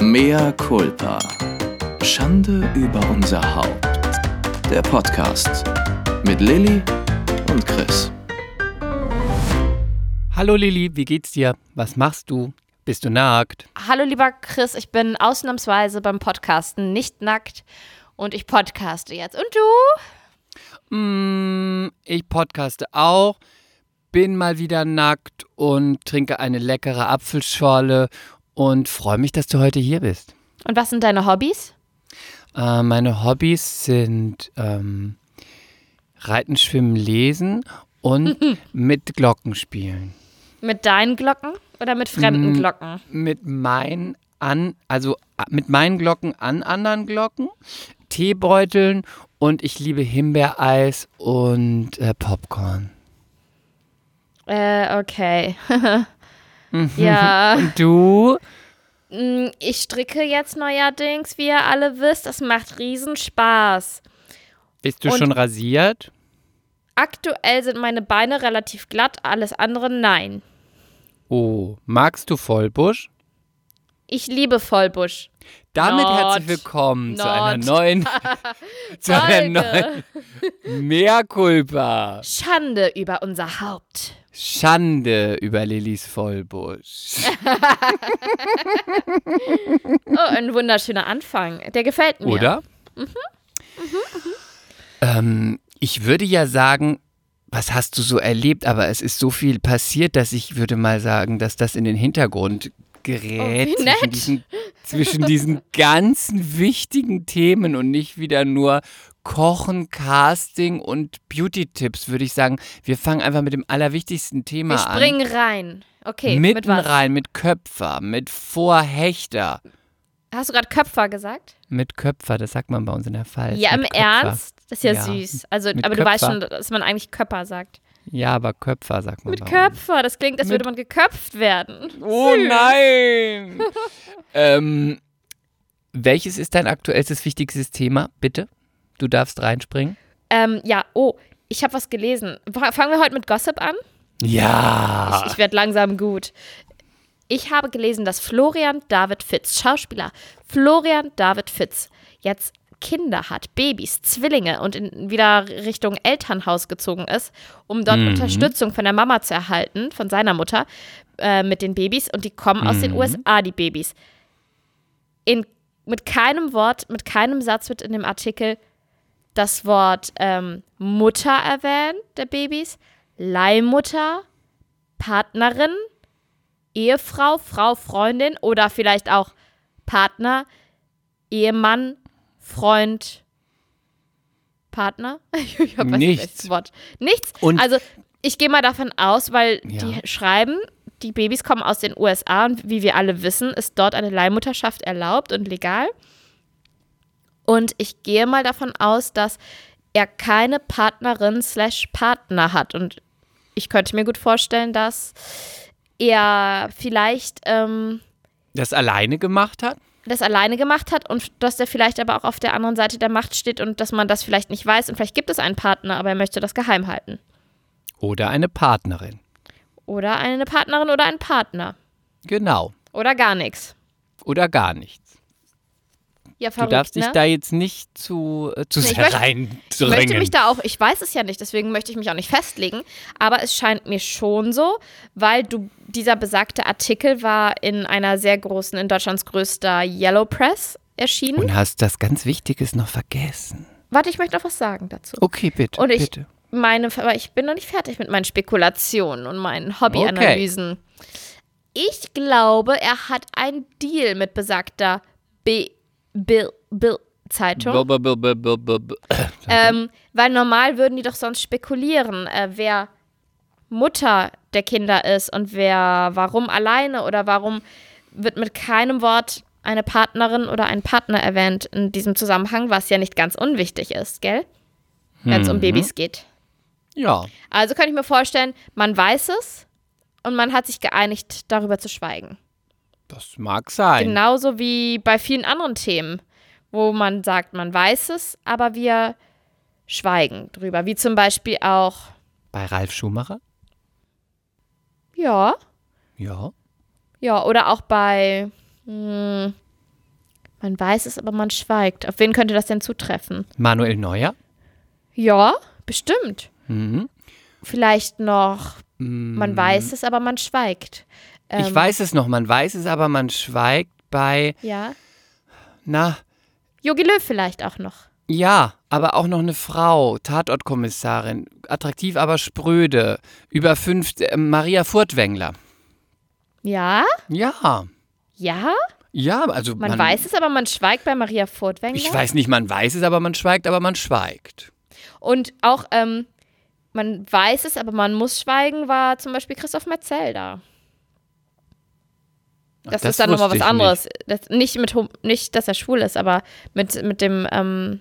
Mea culpa. Schande über unser Haupt. Der Podcast mit Lilly und Chris. Hallo Lilly, wie geht's dir? Was machst du? Bist du nackt? Hallo lieber Chris, ich bin ausnahmsweise beim Podcasten nicht nackt und ich podcaste jetzt. Und du? Mm, ich podcaste auch, bin mal wieder nackt und trinke eine leckere Apfelschorle und freue mich, dass du heute hier bist. Und was sind deine Hobbys? Äh, meine Hobbys sind ähm, Reiten, Schwimmen, Lesen und mit Glocken spielen. Mit deinen Glocken oder mit fremden Glocken? Mit meinen an, also mit meinen Glocken an anderen Glocken, Teebeuteln und ich liebe Himbeereis und äh, Popcorn. Äh, okay. ja. Und du? Mm, Ich stricke jetzt neuerdings, wie ihr alle wisst. Das macht riesen Spaß. Bist du Und- schon rasiert? Aktuell sind meine Beine relativ glatt, alles andere nein. Oh, magst du Vollbusch? Ich liebe Vollbusch. Damit Not. herzlich willkommen zu einer Not. neuen, zu einer neuen Mea culpa. Schande über unser Haupt. Schande über Lillys Vollbusch. Oh, ein wunderschöner Anfang. Der gefällt mir. Oder? Ähm, ich würde ja sagen, was hast du so erlebt, aber es ist so viel passiert, dass ich würde mal sagen, dass das in den Hintergrund gerät Oh, zwischen, diesen, zwischen diesen ganzen wichtigen Themen und nicht wieder nur Kochen, Casting und Beauty-Tipps, würde ich sagen. Wir fangen einfach mit dem allerwichtigsten Thema Wir an. springen rein. Okay, Mitten mit was? rein, mit Köpfer, mit Vorhechter. Hast du gerade Köpfer gesagt? Mit Köpfer, das sagt man bei uns in der Pfalz. ja, im mit Köpfer. Ernst? Das ist ja, Ja. süß. Also, Mit aber du weißt Köpfer. schon, dass man eigentlich Köpfer sagt. Ja, aber Köpfer sagt man Mit. Köpfer, das klingt, als Mit- würde man geköpft werden. Oh nein! ähm, welches ist dein aktuellstes wichtigstes Thema? Bitte? Du darfst reinspringen. Ähm, ja, oh, ich habe was gelesen. Fa- Fangen wir heute mit Gossip an? Ja. Ich, ich werde langsam gut. Ich habe gelesen, dass Florian David Fitz, Schauspieler Florian David Fitz, jetzt Kinder hat, Babys, Zwillinge und in, wieder Richtung Elternhaus gezogen ist, um dort Unterstützung von der Mama zu erhalten, von seiner Mutter, äh, mit den Babys. Und die kommen aus den USA, die Babys. In, mit keinem Wort, mit keinem Satz wird in dem Artikel das Wort ähm, Mutter erwähnt, der Babys, Leihmutter, Partnerin, Ehefrau, Frau, Freundin oder vielleicht auch Partner, Ehemann, Freund, Partner. Ich hab weiß nicht, Nichts. Wort. Nichts. Und- also ich gehe mal davon aus, weil Ja. die schreiben, die Babys kommen aus den USA und wie wir alle wissen, ist dort eine Leihmutterschaft erlaubt und legal. Und ich gehe mal davon aus, dass er keine Partnerin slash Partner hat. Und ich könnte mir gut vorstellen, dass er vielleicht ähm, Das alleine gemacht hat? das alleine gemacht hat und dass er vielleicht aber auch auf der anderen Seite der Macht steht und dass man das vielleicht nicht weiß und vielleicht gibt es einen Partner, aber er möchte das geheim halten. Oder eine Partnerin? Oder eine Partnerin oder ein Partner. Genau. Oder gar nichts. Oder gar nichts. Ja, Du verrückt, darfst dich ne? da jetzt nicht zu, äh, zu Nee, ich sehr möchte- reindrängen. Ich möchte mich da auch, ich weiß es ja nicht, deswegen möchte ich mich auch nicht festlegen, aber es scheint mir schon so, weil du, dieser besagte Artikel war in einer sehr großen, in Deutschlands größter Yellow Press erschienen. Und hast das ganz Wichtiges noch vergessen. Warte, ich möchte noch was sagen dazu. Okay, bitte. Und ich, bitte. meine, aber ich bin noch nicht fertig mit meinen Spekulationen und meinen Hobbyanalysen. Ich glaube, er hat einen Deal mit besagter B Bill, Bill Zeitung. B- b- b- b- b- b- Ähm, weil normal würden die doch sonst spekulieren, äh, wer Mutter der Kinder ist und wer warum alleine oder warum wird mit keinem Wort eine Partnerin oder ein Partner erwähnt in diesem Zusammenhang, was ja nicht ganz unwichtig ist, gell? Wenn es um Babys geht. Ja. Also könnte ich mir vorstellen, man weiß es und man hat sich geeinigt, darüber zu schweigen. Das mag sein. Genauso wie bei vielen anderen Themen, wo man sagt, man weiß es, aber wir schweigen drüber. Wie zum Beispiel auch, Bei Ralf Schumacher? ja, Ja. ja, oder auch bei, hm, Man weiß es, aber man schweigt. Auf wen könnte das denn zutreffen? Manuel Neuer? Ja, bestimmt. Mhm. Vielleicht noch, man weiß es, aber man schweigt. Ich Ähm, weiß es noch, man weiß es, aber man schweigt bei, Ja. na, Jogi Löw vielleicht auch noch. ja, aber auch noch eine Frau, Tatortkommissarin, attraktiv, aber spröde, über fünf, äh, Maria Furtwängler. Ja? Ja, Ja? ja, also Man, weiß es, aber man schweigt bei Maria Furtwängler. Ich weiß nicht, man weiß es, aber man schweigt, aber man schweigt. Und auch, ähm, man weiß es, aber man muss schweigen, war zum Beispiel Christoph Metzelder. Ach, Das, ist dann nochmal was ich anderes. Das, nicht, mit, nicht, dass er schwul ist, aber mit, mit dem, ähm,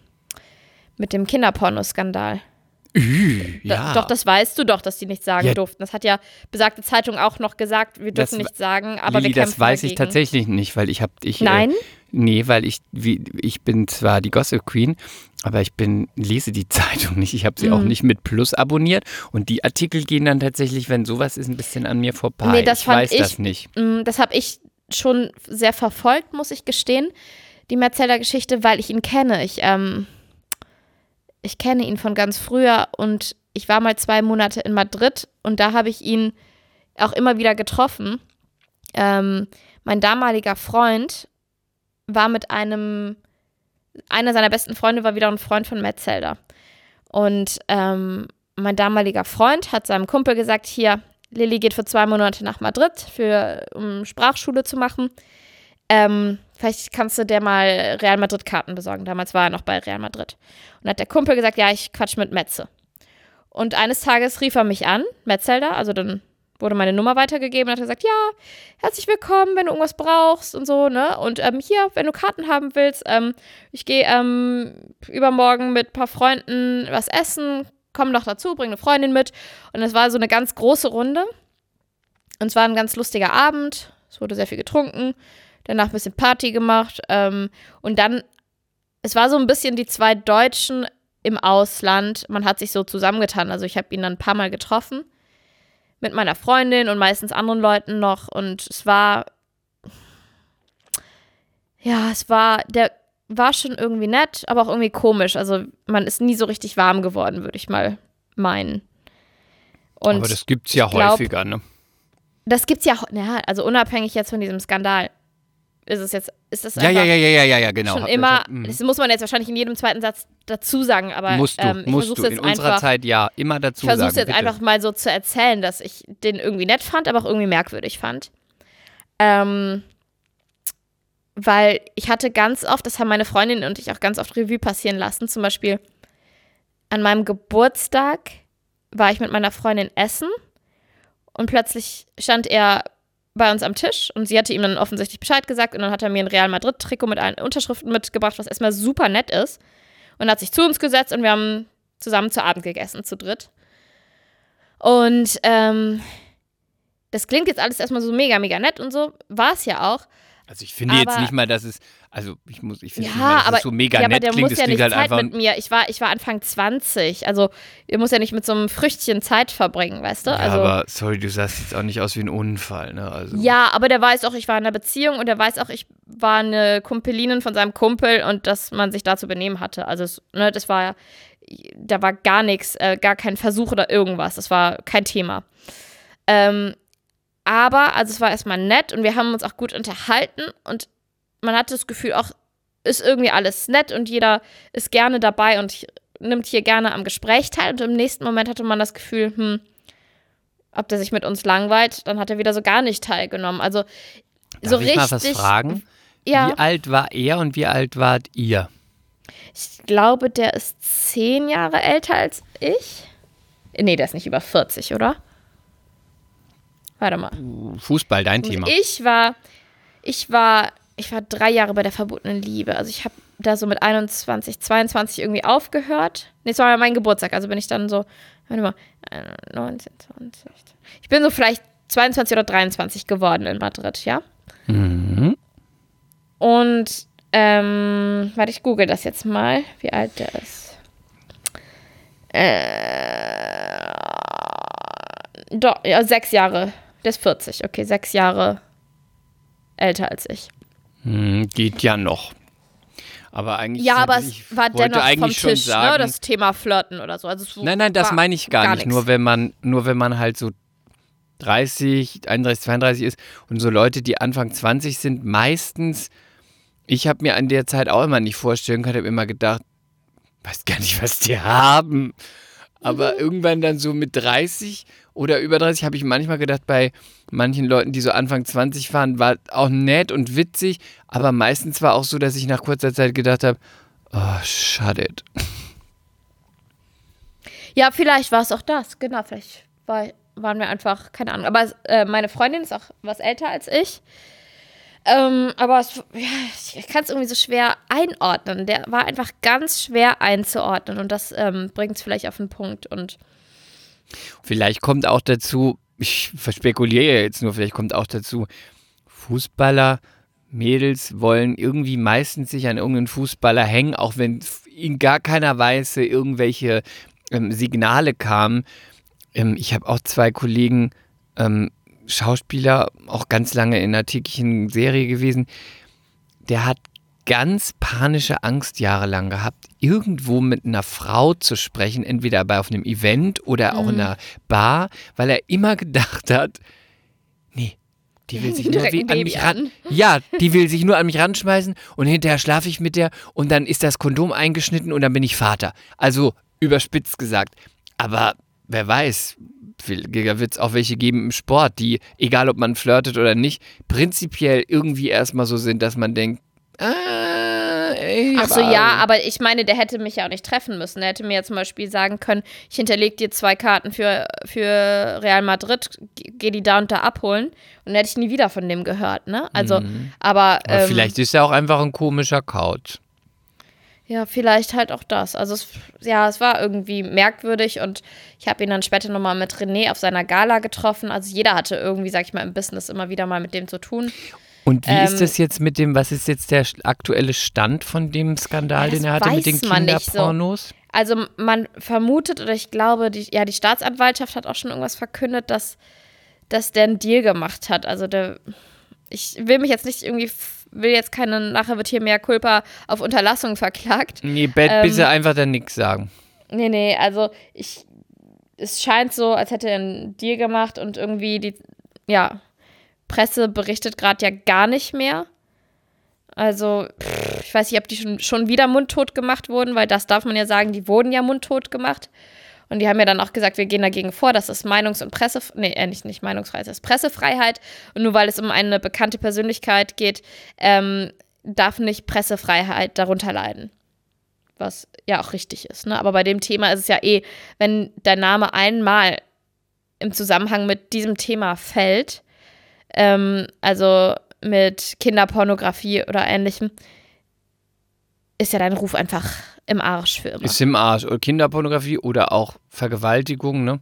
mit dem Kinderpornoskandal. Nicht. Ü, Da, ja. Doch, das weißt du doch, dass die nicht sagen Ja. durften. Das hat ja besagte Zeitung auch noch gesagt, wir Das dürfen wa- nichts sagen, aber Lili, wir kämpfen das weiß ich dagegen. tatsächlich nicht, weil ich habe ich Nein? Äh, nee, weil ich wie, ich bin zwar die Gossip Queen, aber ich bin lese die Zeitung nicht. Ich habe sie auch Mhm. nicht mit Plus abonniert und die Artikel gehen dann tatsächlich, wenn sowas ist, ein bisschen an mir vorbei. Nee, das ich fand weiß ich- das nicht. Mm, Das habe ich schon sehr verfolgt, muss ich gestehen, die Metzelder Geschichte, weil ich ihn kenne. Ich, ähm, ich kenne ihn von ganz früher und ich war mal zwei Monate in Madrid und da habe ich ihn auch immer wieder getroffen. Ähm, mein damaliger Freund war mit einem, einer seiner besten Freunde war wieder ein Freund von Metzelder. Und ähm, mein damaliger Freund hat seinem Kumpel gesagt, hier, Lilly geht für zwei Monate nach Madrid, für, um Sprachschule zu machen. Ähm, vielleicht kannst du der mal Real Madrid-Karten besorgen. Damals war er noch bei Real Madrid. Und hat der Kumpel gesagt, ja, ich quatsch mit Metze. Und eines Tages rief er mich an, Metzelder, also dann wurde meine Nummer weitergegeben und hat gesagt, ja, herzlich willkommen, wenn du irgendwas brauchst und so, ne? Und ähm, hier, wenn du Karten haben willst, ähm, ich gehe ähm, übermorgen mit ein paar Freunden was essen, komm doch dazu, bring eine Freundin mit. Und es war so eine ganz große Runde. Und es war ein ganz lustiger Abend. Es wurde sehr viel getrunken. Danach ein bisschen Party gemacht. Ähm, und dann, es war so ein bisschen die zwei Deutschen im Ausland. Man hat sich so zusammengetan. Also ich habe ihn dann ein paar Mal getroffen. Mit meiner Freundin und meistens anderen Leuten noch. Und es war, ja, es war, der war schon irgendwie nett, aber auch irgendwie komisch. Also man ist nie so richtig warm geworden, würde ich mal meinen. Und aber das gibt's ja ich glaub, häufiger, ne? das gibt's ja, ja, also unabhängig jetzt von diesem Skandal, ist es jetzt, ist das Ja, einfach ja, ja, ja, ja, ja, ja, genau. schon Hab- immer, mhm. das muss man jetzt wahrscheinlich in jedem zweiten Satz dazu sagen, aber musst du, ähm, ich musst versuche du. jetzt In unserer einfach, Zeit ja immer ich dazu versuche sagen. jetzt bitte. einfach mal so zu erzählen, dass ich den irgendwie nett fand, aber auch irgendwie merkwürdig fand. Ähm, weil ich hatte ganz oft, das haben meine Freundin und ich auch ganz oft Revue passieren lassen, zum Beispiel an meinem Geburtstag war ich mit meiner Freundin essen und plötzlich stand er bei uns am Tisch und sie hatte ihm dann offensichtlich Bescheid gesagt und dann hat er mir ein Real Madrid-Trikot mit allen Unterschriften mitgebracht, was erstmal super nett ist und hat sich zu uns gesetzt und wir haben zusammen zu Abend gegessen, zu dritt. Und ähm, das klingt jetzt alles erstmal so mega, mega nett und so, war es ja auch. Also ich finde jetzt aber- nicht mal, dass es, also ich muss, ich finde Ja, nicht mal, dass aber, es so mega ja, aber nett der klingt. muss ja klingt nicht halt Zeit einfach, mit mir. Ich war, ich war Anfang 20. Also, ihr muss ja nicht mit so einem Früchtchen Zeit verbringen, weißt du? ja, Also, aber sorry, du sahst jetzt auch nicht aus wie ein Unfall, ne? Also, Ja, aber der weiß auch, ich war in einer Beziehung und der weiß auch, ich war eine Kumpelinin von seinem Kumpel und dass man sich da zu benehmen hatte. Also, es, ne, das war, da war gar nichts, äh, gar kein Versuch oder irgendwas. Das war kein Thema. Ähm, aber, also es war erstmal nett und wir haben uns auch gut unterhalten und man hatte das Gefühl, auch ist irgendwie alles nett und jeder ist gerne dabei und nimmt hier gerne am Gespräch teil. Und im nächsten Moment hatte man das Gefühl, hm, ob der sich mit uns langweilt, dann hat er wieder so gar nicht teilgenommen. Also Darf so ich richtig. mal was fragen? Ja, Wie alt war er und wie alt wart ihr? ich glaube, der ist zehn Jahre älter als ich. Nee, der ist nicht über 40, oder? Warte mal. Fußball, dein Und Thema. Ich war, ich war, ich war drei Jahre bei der verbotenen Liebe. Also ich habe da so mit 21, 22 irgendwie aufgehört. Nee, es war ja mein Geburtstag, also bin ich dann so, warte mal, äh, 19, 20. Ich bin so vielleicht 22 oder 23 geworden in Madrid, ja? Mhm. Und, ähm, warte, ich google das jetzt mal, wie alt der ist. Äh, doch, ja, sechs Jahre. Der ist 40, okay, sechs Jahre älter als ich. Hm, geht ja noch. Aber eigentlich. Ja, aber es war dennoch vom Tisch, ne, sagen, das Thema Flirten oder so. Also Nein, nein, das meine ich gar, gar nicht. nix. Nur wenn man, nur wenn man halt so 30, 31, 32 ist und so Leute, die Anfang 20 sind, meistens, ich habe mir an der Zeit auch immer nicht vorstellen können, habe immer gedacht, weiß gar nicht, was die haben. Aber Mhm. irgendwann dann so mit 30 oder über 30 habe ich manchmal gedacht, bei manchen Leuten, die so Anfang 20 waren, war auch nett und witzig, aber meistens war auch so, dass ich nach kurzer Zeit gedacht habe, oh, shut it. Ja, vielleicht war es auch das. Genau, vielleicht war, waren wir einfach, keine Ahnung. Aber äh, meine Freundin ist auch was älter als ich. Ähm, aber es, ja, ich kann es irgendwie so schwer einordnen. Der war einfach ganz schwer einzuordnen und das ähm, bringt es vielleicht auf den Punkt. Und Vielleicht kommt auch dazu, ich verspekuliere jetzt nur, vielleicht kommt auch dazu, Fußballer, Mädels wollen irgendwie meistens sich an irgendeinen Fußballer hängen, auch wenn in gar keiner Weise irgendwelche ähm, Signale kamen. Ähm, ich habe auch zwei Kollegen, ähm, Schauspieler, auch ganz lange in einer täglichen Serie gewesen. Der hat ganz panische Angst jahrelang gehabt, irgendwo mit einer Frau zu sprechen, entweder bei auf einem Event oder auch in einer Bar, weil er immer gedacht hat, nee, die will sich nur an Baby mich ran. an. Ja, die will sich nur an mich ranschmeißen und hinterher schlafe ich mit der und dann ist das Kondom eingeschnitten und dann bin ich Vater. Also überspitzt gesagt. Aber wer weiß, da wird es auch welche geben im Sport, die, egal ob man flirtet oder nicht, prinzipiell irgendwie erstmal so sind, dass man denkt, ah, ey, ach so, ja, aber ich meine, der hätte mich ja auch nicht treffen müssen. Der hätte mir ja zum Beispiel sagen können, ich hinterlege dir zwei Karten für, für Real Madrid, geh die da und da abholen. Und dann hätte ich nie wieder von dem gehört, ne? Also, aber, Mhm. Aber ähm, vielleicht ist er auch einfach ein komischer Couch. Ja, vielleicht halt auch das. Also es, ja, es war irgendwie merkwürdig und ich habe ihn dann später nochmal mit René auf seiner Gala getroffen. Also jeder hatte irgendwie, sag ich mal, im Business immer wieder mal mit dem zu tun. Und wie Ähm, ist das jetzt mit dem, was ist jetzt der aktuelle Stand von dem Skandal, den er hatte mit den nicht so. Kinderpornos? Also man vermutet oder ich glaube, die, ja, die Staatsanwaltschaft hat auch schon irgendwas verkündet, dass, dass der einen Deal gemacht hat. Also der, ich will mich jetzt nicht irgendwie, will jetzt keine, nachher wird hier mehr Culpa auf Unterlassung verklagt. Nee, Bett, Ähm, bitte einfach dann nichts sagen. Nee, nee, also ich, es scheint so, als hätte er einen Deal gemacht und irgendwie die, ja, Presse berichtet gerade ja gar nicht mehr. Also, pff, ich weiß nicht, ob die schon, schon wieder mundtot gemacht wurden, weil das darf man ja sagen, die wurden ja mundtot gemacht. Und die haben ja dann auch gesagt, wir gehen dagegen vor, das ist Meinungs- und Presse, nee, äh, nicht, nicht Meinungsfreiheit, das ist Pressefreiheit. Und nur weil es um eine bekannte Persönlichkeit geht, ähm, darf nicht Pressefreiheit darunter leiden was ja auch richtig ist. Ne? Aber bei dem Thema ist es ja eh, wenn dein Name einmal im Zusammenhang mit diesem Thema fällt, ähm, also mit Kinderpornografie oder ähnlichem, ist ja dein Ruf einfach im Arsch für immer. Ist im Arsch. Oder Kinderpornografie oder auch Vergewaltigung, ne?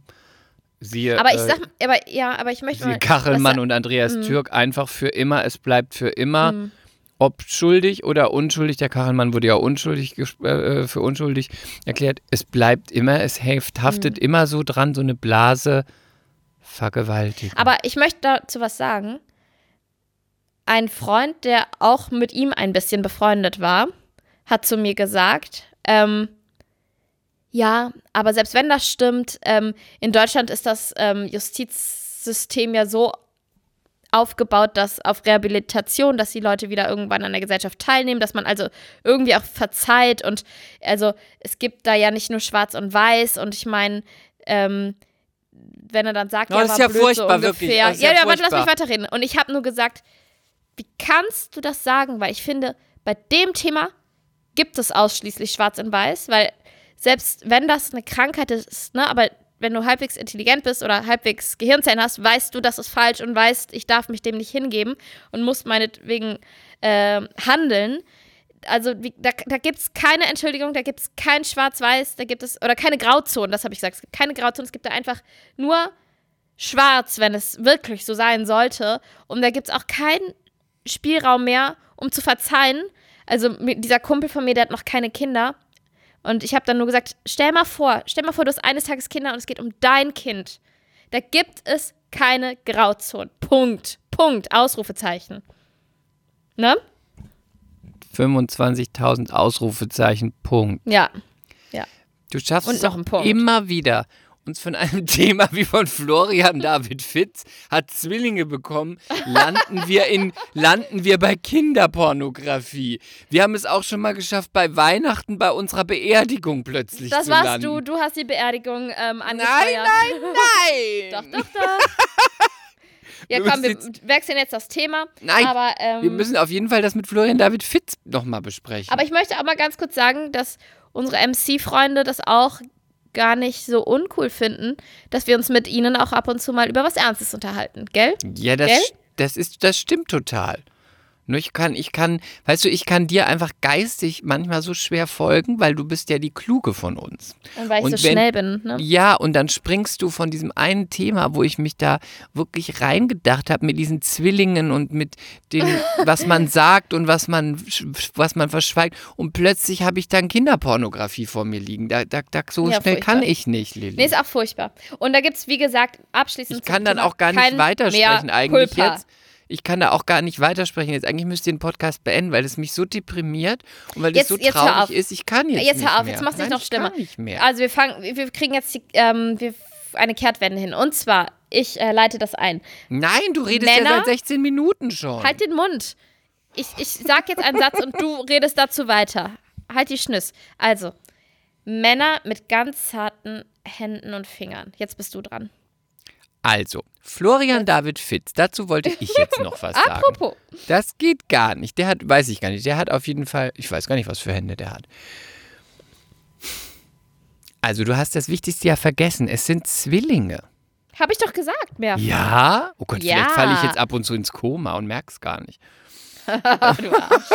Siehe, aber ich äh, sag, aber ja, aber ich möchte siehe mal, Kachelmann was- und Andreas Mhm. Türk einfach für immer. Es bleibt für immer. Mhm. Ob schuldig oder unschuldig, der Kachelmann wurde ja unschuldig gesp- äh, für unschuldig erklärt. Es bleibt immer, es heft, haftet immer so dran, so eine Blase Vergewaltigung. Aber ich möchte dazu was sagen. Ein Freund, der auch mit ihm ein bisschen befreundet war, hat zu mir gesagt, ähm, ja, aber selbst wenn das stimmt, ähm, in Deutschland ist das ähm, Justizsystem ja so aufgebaut, dass auf Rehabilitation, dass die Leute wieder irgendwann an der Gesellschaft teilnehmen, dass man also irgendwie auch verzeiht und also es gibt da ja nicht nur Schwarz und Weiß und ich meine, ähm, wenn er dann sagt, Oh, ja, das ist ja blöd, furchtbar, so wirklich. ungefähr. Das ist ja, ja ja, warte, lass mich weiterreden. Und ich habe nur gesagt, wie kannst du das sagen? Weil ich finde, bei dem Thema gibt es ausschließlich Schwarz und Weiß, weil selbst wenn das eine Krankheit ist, ne, aber wenn du halbwegs intelligent bist oder halbwegs Gehirnzellen hast, weißt du, das ist falsch und weißt, ich darf mich dem nicht hingeben und muss meinetwegen äh, handeln. Also wie, da, da gibt es keine Entschuldigung, da gibt es kein Schwarz-Weiß, da gibt es, oder keine Grauzonen, das habe ich gesagt, es gibt keine Grauzonen, es gibt da einfach nur schwarz, wenn es wirklich so sein sollte. Und da gibt es auch keinen Spielraum mehr, um zu verzeihen. Also dieser Kumpel von mir, der hat noch keine Kinder. Und ich habe dann nur gesagt, stell mal vor, stell mal vor, du hast eines Tages Kinder und es geht um dein Kind. Da gibt es keine Grauzonen. Punkt. Punkt. Ausrufezeichen. Ne? 25.000 Ausrufezeichen, Punkt. Ja. Du schaffst Und es noch auch immer wieder, uns von einem Thema wie von Florian David Fitz hat Zwillinge bekommen, landen wir in landen wir bei Kinderpornografie. Wir haben es auch schon mal geschafft bei Weihnachten bei unserer Beerdigung plötzlich Das zu warst landen. du. Du hast die Beerdigung ähm, Nein, angesteuert. nein, Doch, nein. doch, doch. Ja, komm, wir wechseln jetzt das Thema. Nein, aber, ähm, Wir müssen auf jeden Fall das mit Florian David Fitz nochmal besprechen. aber ich möchte auch mal ganz kurz sagen, dass unsere MC-Freunde das auch gar nicht so uncool finden, dass wir uns mit ihnen auch ab und zu mal über was Ernstes unterhalten, gell? Ja, das, Gell? das ist, das stimmt total. Nur ich kann, ich kann, weißt du, ich kann dir einfach geistig manchmal so schwer folgen, weil du bist ja die Kluge von uns. Und weil ich Und so wenn- schnell bin, ne? Ja, und dann springst du von diesem einen Thema, wo ich mich da wirklich reingedacht habe, mit diesen Zwillingen und mit dem, was man sagt und was man, was man verschweigt. Und plötzlich habe ich dann Kinderpornografie vor mir liegen. Da, da, da, so Ja, schnell kann furchtbar. ich nicht, Lilly. Nee, ist auch furchtbar. Und da gibt es, wie gesagt, abschließend Ich kann dann auch gar nicht weitersprechen eigentlich Culpa. jetzt. Ich kann da auch gar nicht weitersprechen jetzt. Eigentlich müsst ihr den Podcast beenden, weil es mich so deprimiert und weil Jetzt- es so jetzt traurig ist. Ich kann jetzt, Jetzt nicht hör auf, mehr. jetzt machst du es Nein, noch schlimmer. Ich kann nicht mehr. Also wir fangen, wir kriegen jetzt die, ähm, wir, eine Kehrtwende hin. Und zwar, ich äh, leite das ein. Nein, du redest Männer- ja seit 16 Minuten schon. Halt den Mund. Ich, ich sag jetzt einen Satz und du redest dazu weiter. Halt die Schnüss. Also, Männer mit ganz zarten Händen und Fingern. Jetzt bist du dran. Also, Florian David Fitz, dazu wollte ich jetzt noch was sagen. Apropos. Das geht gar nicht. Der hat, weiß ich gar nicht, der hat auf jeden Fall, ich weiß gar nicht, was für Hände der hat. Also, du hast das Wichtigste ja vergessen. Es sind Zwillinge. Habe ich doch gesagt, mehr. Ja? Oh Gott, Ja. vielleicht falle ich jetzt ab und zu ins Koma und merk's gar nicht. Du Arsch.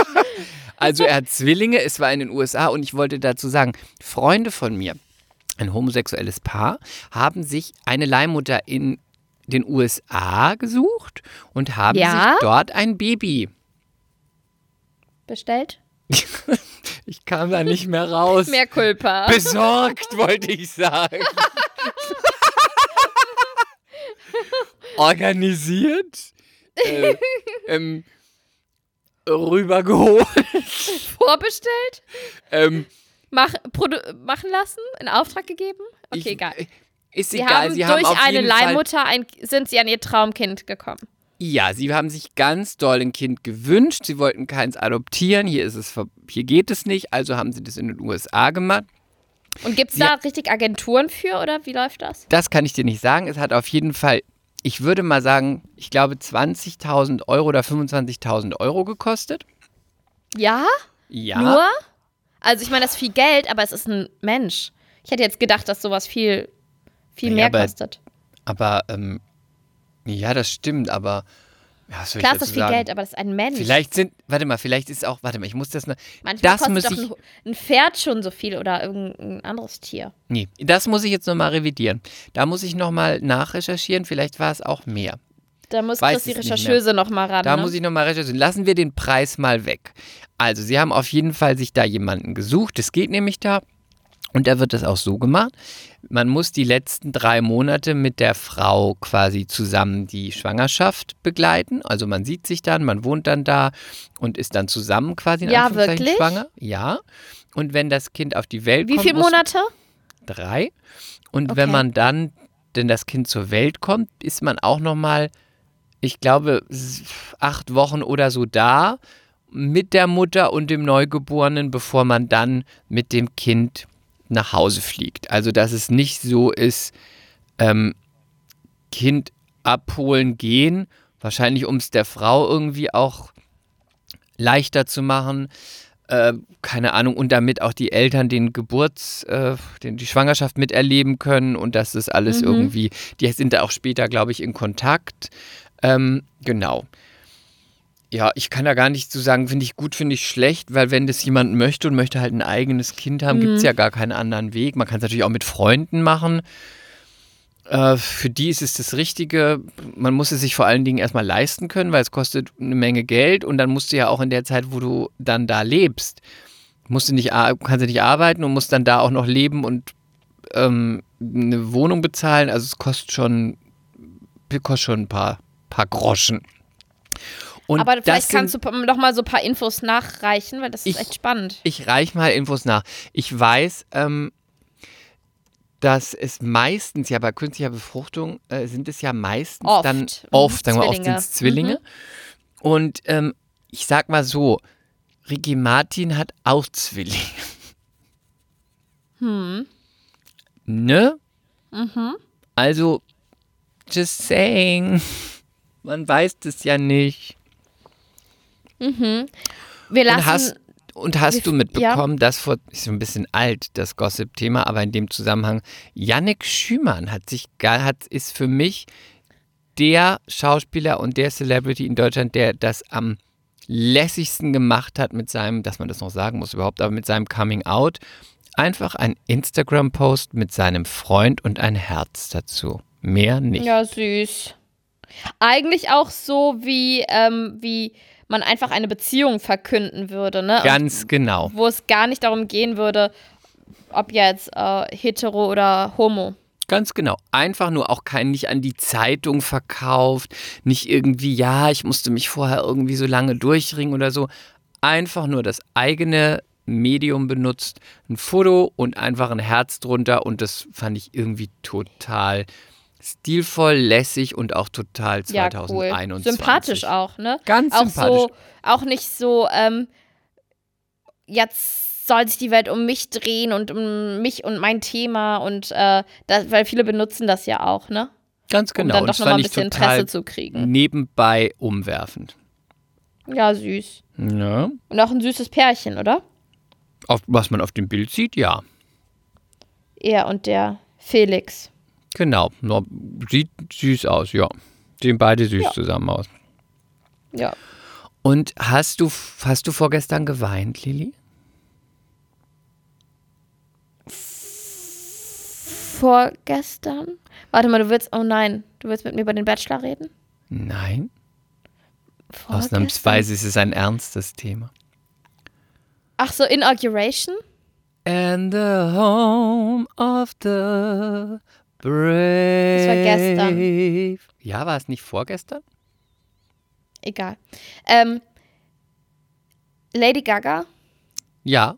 Also er hat Zwillinge, es war in den USA und ich wollte dazu sagen, Freunde von mir, ein homosexuelles Paar, haben sich eine Leihmutter in den USA gesucht und haben Ja? sich dort ein Baby. Bestellt? Ich kam da nicht mehr raus. Mehr Culpa. Besorgt, wollte ich sagen. Organisiert. Äh, ähm, rübergeholt. Vorbestellt? Ähm, Mach, machen lassen? In Auftrag gegeben? Okay, ich, egal. Ist Sie egal. haben Sie haben durch eine Leihmutter ein, sind sie an ihr Traumkind gekommen. Ja, sie haben sich ganz doll ein Kind gewünscht. Sie wollten keins adoptieren. Hier ist es, hier geht es nicht. Also haben sie das in den USA gemacht. Und gibt es da richtig Agenturen für oder wie läuft das? Das kann ich dir nicht sagen. Es hat auf jeden Fall, ich würde mal sagen, ich glaube 20.000 Euro oder 25.000 Euro gekostet. Ja? Ja. Nur? Also ich meine, das ist viel Geld, aber es ist ein Mensch. Ich hätte jetzt gedacht, dass sowas viel, viel Naja, mehr aber- kostet. Aber, ähm, ja, das stimmt, aber. Ja, Klar ist das viel sagen? Geld, aber das ist ein Mensch. Vielleicht sind, warte mal, vielleicht ist auch, warte mal, ich muss das noch. Manchmal das kostet doch ein, ein Pferd schon so viel oder irgendein anderes Tier. nee, das muss ich jetzt nochmal revidieren. Da muss ich nochmal nachrecherchieren, vielleicht war es auch mehr. Da muss Weiß Chris die. Rechercheuse noch mal ran. Da ne? muss ich nochmal recherchieren. Lassen wir den Preis mal weg. Also, sie haben auf jeden Fall sich da jemanden gesucht. Es geht nämlich da. Und da wird es auch so gemacht. Man muss die letzten drei Monate mit der Frau quasi zusammen die Schwangerschaft begleiten. Also man sieht sich dann, man wohnt dann da und ist dann zusammen quasi in Ja, Anführungszeichen wirklich? schwanger. Ja. Und wenn das Kind auf die Welt Wie kommt, viele muss Monate? drei. Und Okay. wenn man dann, denn das Kind zur Welt kommt, ist man auch nochmal, ich glaube, acht Wochen oder so da mit der Mutter und dem Neugeborenen, bevor man dann mit dem Kind nach Hause fliegt. Also, dass es nicht so ist, ähm, Kind abholen, gehen, wahrscheinlich um es der Frau irgendwie auch leichter zu machen äh, keine Ahnung, und damit auch die Eltern den Geburts, äh, den, die Schwangerschaft miterleben können und dass das alles Mhm. irgendwie, die sind da auch später, glaube ich, in Kontakt. Ähm, genau. Ja, ich kann da gar nicht zu sagen, finde ich gut, finde ich schlecht, weil wenn das jemand möchte und möchte halt ein eigenes Kind haben, gibt es ja gar keinen anderen Weg. Man kann es natürlich auch mit Freunden machen. Äh, für die ist es das Richtige. Man muss es sich vor allen Dingen erstmal leisten können, weil es kostet eine Menge Geld und dann musst du ja auch in der Zeit, wo du dann da lebst, musst du nicht, kannst du nicht arbeiten und musst dann da auch noch leben und ähm, eine Wohnung bezahlen. Also es kostet schon, kostet schon ein paar, paar Groschen. Und Aber vielleicht sind- kannst du noch mal so ein paar Infos nachreichen, weil das ist Ich- echt spannend. Ich reich mal Infos nach. Ich weiß, ähm, dass es meistens, ja bei künstlicher Befruchtung äh, sind es ja meistens Oft. dann Mhm. oft, sagen wir oft sind Zwillinge. es Zwillinge. Und ähm, ich sag mal so, Ricky Martin hat auch Zwillinge. Hm. Ne? Mhm. Also, just saying. Man weiß das ja nicht. Wir Und lassen. hast, und hast wir- du ja. mitbekommen, dass vor, ist so ein bisschen alt, das Gossip-Thema, aber in dem Zusammenhang, Yannick Schümann hat sich, hat, ist für mich der Schauspieler und der Celebrity in Deutschland, der das am lässigsten gemacht hat mit seinem, dass man das noch sagen muss überhaupt, aber mit seinem Coming Out. Einfach ein Instagram-Post mit seinem Freund und ein Herz dazu. Mehr nicht. Ja, süß. Eigentlich auch so, wie, ähm, wie man einfach eine Beziehung verkünden würde, ne? Ganz genau. wo es gar nicht darum gehen würde, ob jetzt äh, hetero oder homo. Ganz genau. Einfach nur auch kein nicht an die Zeitung verkauft, nicht irgendwie, ja, ich musste mich vorher irgendwie so lange durchringen oder so. Einfach nur das eigene Medium benutzt, ein Foto und einfach ein Herz drunter und das fand ich irgendwie total stilvoll, lässig und auch total Ja, 2021. cool. Sympathisch auch, ne? Ganz auch sympathisch. So, auch nicht so, ähm, jetzt soll sich die Welt um mich drehen und um mich und mein Thema und äh, das, weil viele benutzen das ja auch, ne? Ganz Um genau. dann und doch nochmal ein bisschen Interesse zu kriegen. nebenbei umwerfend. Ja, süß. Ja. Und auch ein süßes Pärchen, oder? Auf, was man auf dem Bild sieht, ja. Er und der Felix. Genau. Sieht süß aus, ja. Sehen beide süß Ja. zusammen aus. Ja. Und hast du, hast du vorgestern geweint, Lili? Vorgestern? Warte mal, du willst, oh nein, du willst mit mir über den Bachelor reden? Nein. Vorgestern? Ausnahmsweise ist es ein ernstes Thema. Ach so, Inauguration? And the home of the brave. Das war gestern. Ja, war es nicht vorgestern? Egal. Ähm, Lady Gaga Ja,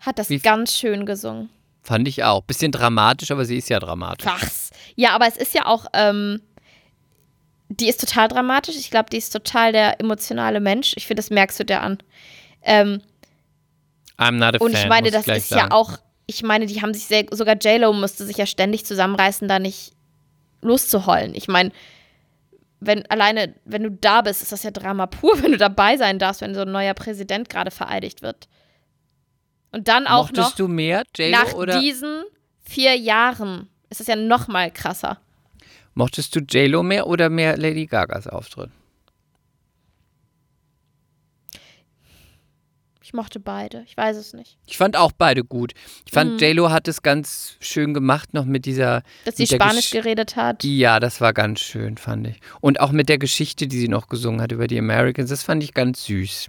hat das Wie- ganz schön gesungen. fand ich auch. Bisschen dramatisch, aber sie ist ja dramatisch. Was? Ja, aber es ist ja auch, ähm, die ist total dramatisch. Ich glaube, die ist total der emotionale Mensch. Ich finde, das merkst du dir an. Ähm, I'm not a und fan, ich meine, muss das ist sagen. ja auch, ich meine, die haben sich sehr, sogar J-Lo musste sich ja ständig zusammenreißen, da nicht loszuheulen. Ich meine, wenn alleine, wenn du da bist, ist das ja Drama pur, wenn du dabei sein darfst, wenn so ein neuer Präsident gerade vereidigt wird. Und dann auch Mochtest noch du mehr, nach oder diesen vier Jahren ist es ja noch mal krasser. mochtest du J-Lo mehr oder mehr Lady Gagas Auftritt? Ich mochte beide. Ich weiß es nicht. Ich fand auch beide gut. Ich fand, Mhm. J-Lo hat es ganz schön gemacht, noch mit dieser. Dass sie mit Spanisch Gesch- geredet hat. Ja, das war ganz schön, fand ich. Und auch mit der Geschichte, die sie noch gesungen hat über die Americans, das fand ich ganz süß.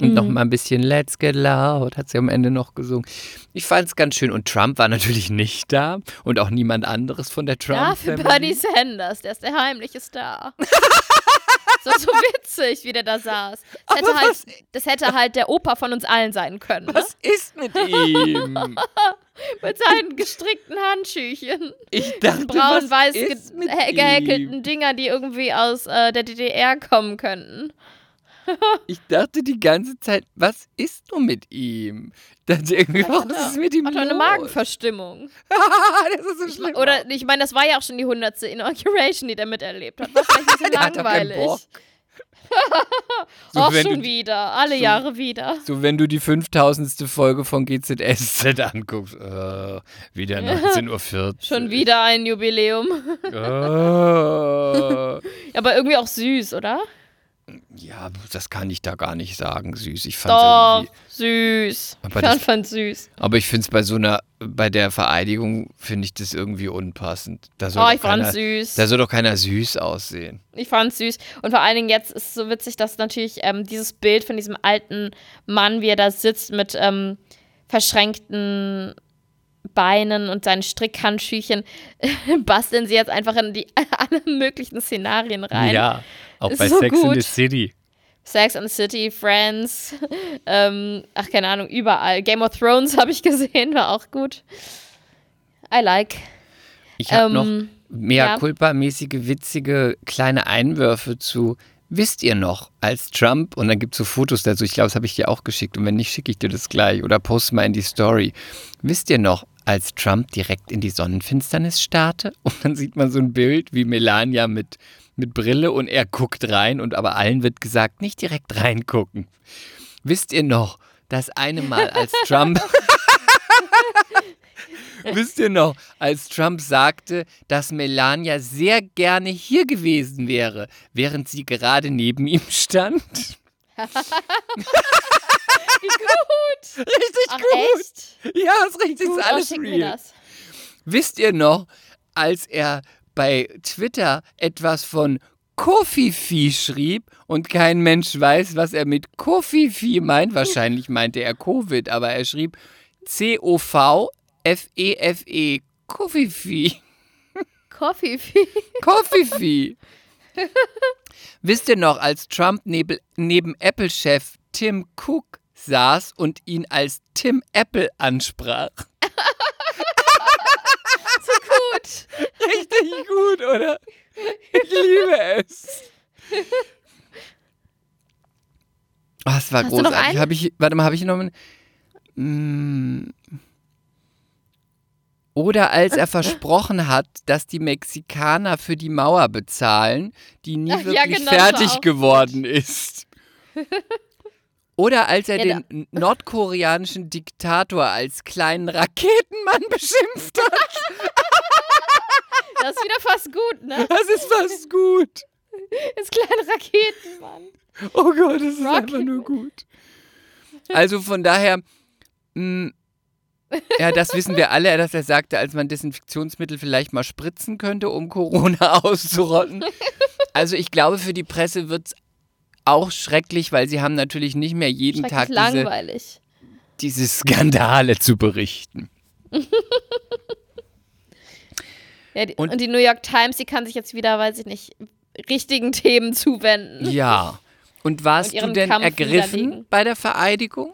Und noch mal ein bisschen Let's Get Loud hat sie am Ende noch gesungen. Ich fand es ganz schön. Und Trump war natürlich nicht da und auch niemand anderes von der Trump. Ja, für. Bernie Sanders, der ist der heimliche Star. so, so witzig, wie der da saß. Das hätte, halt, das hätte halt der Opa von uns allen sein können. Ne? Was ist mit ihm? Mit seinen gestrickten Handschüchen. Ich dachte, Braun-weiß ge gehäkelten ihm? Dinger, die irgendwie aus äh, der DDR kommen könnten. Ich dachte die ganze Zeit, was ist nur mit ihm? Ich dachte irgendwie, er- ist mit ihm Hat doch eine? Magenverstimmung. das ist so Ich schlimm. mein, oder ich meine, das war ja auch schon die hundertste Inauguration, die der miterlebt hat. War vielleicht ein bisschen langweilig. So, Auch schon du, wieder, alle so- Jahre wieder. so, wenn du die 5000. Folge von GZSZ anguckst, äh, wieder 19.40 Uhr. Schon wieder ein Jubiläum. Oh. Aber irgendwie auch süß, oder? Ja, das kann ich da gar nicht sagen, süß. Ich fand süß. Aber ich fand, fand süß. Aber ich finde es bei so einer, bei der Vereidigung, finde ich das irgendwie unpassend. Da soll, Oh, ich fand keiner, süß. da soll doch keiner süß aussehen. Ich fand süß. Und vor allen Dingen jetzt ist es so witzig, dass natürlich ähm, dieses Bild von diesem alten Mann, wie er da sitzt mit ähm, verschränkten Beinen und seinen Strickhandschüchen, basteln sie jetzt einfach in die alle möglichen Szenarien rein. Ja, auch Ist bei so Sex in gut. the City. Sex and the City, Friends, ähm, ach keine Ahnung, überall. Game of Thrones habe ich gesehen, war auch gut. I like. Ich habe Ähm, noch mehr ja. culpa-mäßige, witzige kleine Einwürfe zu. Wisst ihr noch, als Trump, und dann gibt es so Fotos dazu, ich glaube, das habe ich dir auch geschickt, und wenn nicht, schicke ich dir das gleich oder poste mal in die Story. Wisst ihr noch, als Trump direkt in die Sonnenfinsternis starrte? Und dann sieht man so ein Bild wie Melania mit, mit Brille und er guckt rein und aber allen wird gesagt, nicht direkt reingucken. Wisst ihr noch, das eine Mal, als Trump. Wisst ihr noch, als Trump sagte, dass Melania sehr gerne hier gewesen wäre, während sie gerade neben ihm stand? Wie gut. Richtig Ach, gut. echt? Ja, ist richtig, Gut, ist alles real. Wisst ihr noch, als er bei Twitter etwas von Kofifi schrieb und kein Mensch weiß, was er mit Kofifi meint? Wahrscheinlich meinte er Covid, aber er schrieb C-O-V-F-E-F-E. Kofifi. Coffee. Kofifi. Wisst ihr noch, als Trump neben, neben Apple-Chef Tim Cook saß und ihn als Tim Apple ansprach? gut. Richtig gut, oder? Ich liebe es. Oh, das war Hast großartig. Hab ich, warte mal, habe ich noch einen? Mm. Oder als er versprochen hat, dass die Mexikaner für die Mauer bezahlen, die nie Ach ja, wirklich genau, fertig geworden ist. Oder als er Ja, den nordkoreanischen Diktator als kleinen Raketenmann beschimpft hat. Das ist wieder fast gut, ne? Das ist fast gut. Das kleine Raketenmann. Oh Gott, das ist Rocket einfach nur gut. Also von daher, mh, ja, das wissen wir alle, dass er sagte, als man Desinfektionsmittel vielleicht mal spritzen könnte, um Corona auszurotten. Also ich glaube, für die Presse wird es auch schrecklich, weil sie haben natürlich nicht mehr jeden Tag diese, langweilig. diese Skandale zu berichten. Ja, die, Und- und, die New York Times, die kann sich jetzt wieder, weiß ich nicht, richtigen Themen zuwenden. Ja. Und warst Und du denn Kampf ergriffen bei der Vereidigung?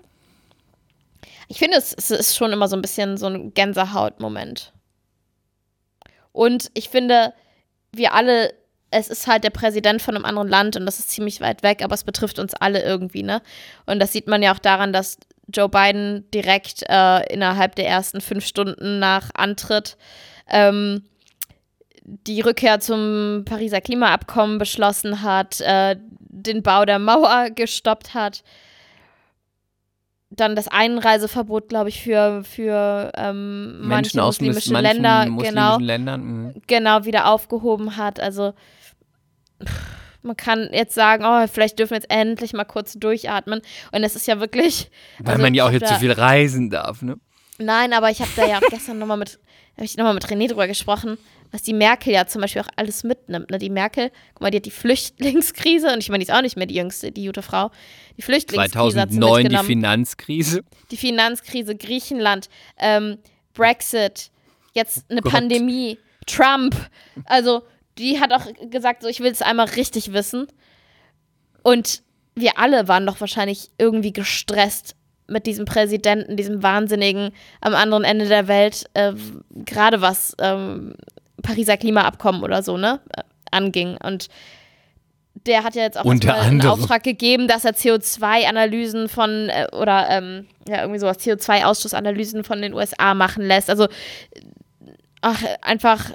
Ich finde, es, es ist schon immer so ein bisschen so ein Gänsehaut-Moment. Und ich finde, wir alle, es ist halt der Präsident von einem anderen Land und das ist ziemlich weit weg, aber es betrifft uns alle irgendwie, ne? Und das sieht man ja auch daran, dass Joe Biden direkt äh, innerhalb der ersten fünf Stunden nach Antritt ähm, die Rückkehr zum Pariser Klimaabkommen beschlossen hat, äh, den Bau der Mauer gestoppt hat dann das Einreiseverbot, glaube ich, für, für ähm, manche Menschen aus mus- muslimische manchen Länder muslimischen genau, Ländern. mhm. genau wieder aufgehoben hat. Also man kann jetzt sagen, oh, vielleicht dürfen wir jetzt endlich mal kurz durchatmen. Und es ist ja wirklich. Weil also man ja auch hab jetzt so viel reisen darf, ne? Nein, aber ich habe da ja auch gestern nochmal mit, habe ich nochmal mit René drüber gesprochen, was die Merkel ja zum Beispiel auch alles mitnimmt. Ne? Die Merkel, guck mal, die hat die Flüchtlingskrise, und ich meine, die ist auch nicht mehr die jüngste, die gute Frau. Die Flüchtlingskrise hat sie 2009 die. Finanzkrise. die Finanzkrise, Griechenland, ähm, Brexit, jetzt eine Gott. Pandemie, Trump. Also, die hat auch gesagt, so, ich will es einmal richtig wissen. Und wir alle waren doch wahrscheinlich irgendwie gestresst mit diesem Präsidenten, diesem Wahnsinnigen am anderen Ende der Welt, äh, gerade was ähm, Pariser Klimaabkommen oder so, ne, äh, anging. Und der hat ja jetzt auch einen. Auftrag gegeben, dass er CO2-Analysen von, äh, oder ähm, ja, irgendwie sowas, CO2-Ausstoßanalysen von den USA machen lässt. Also, ach, einfach,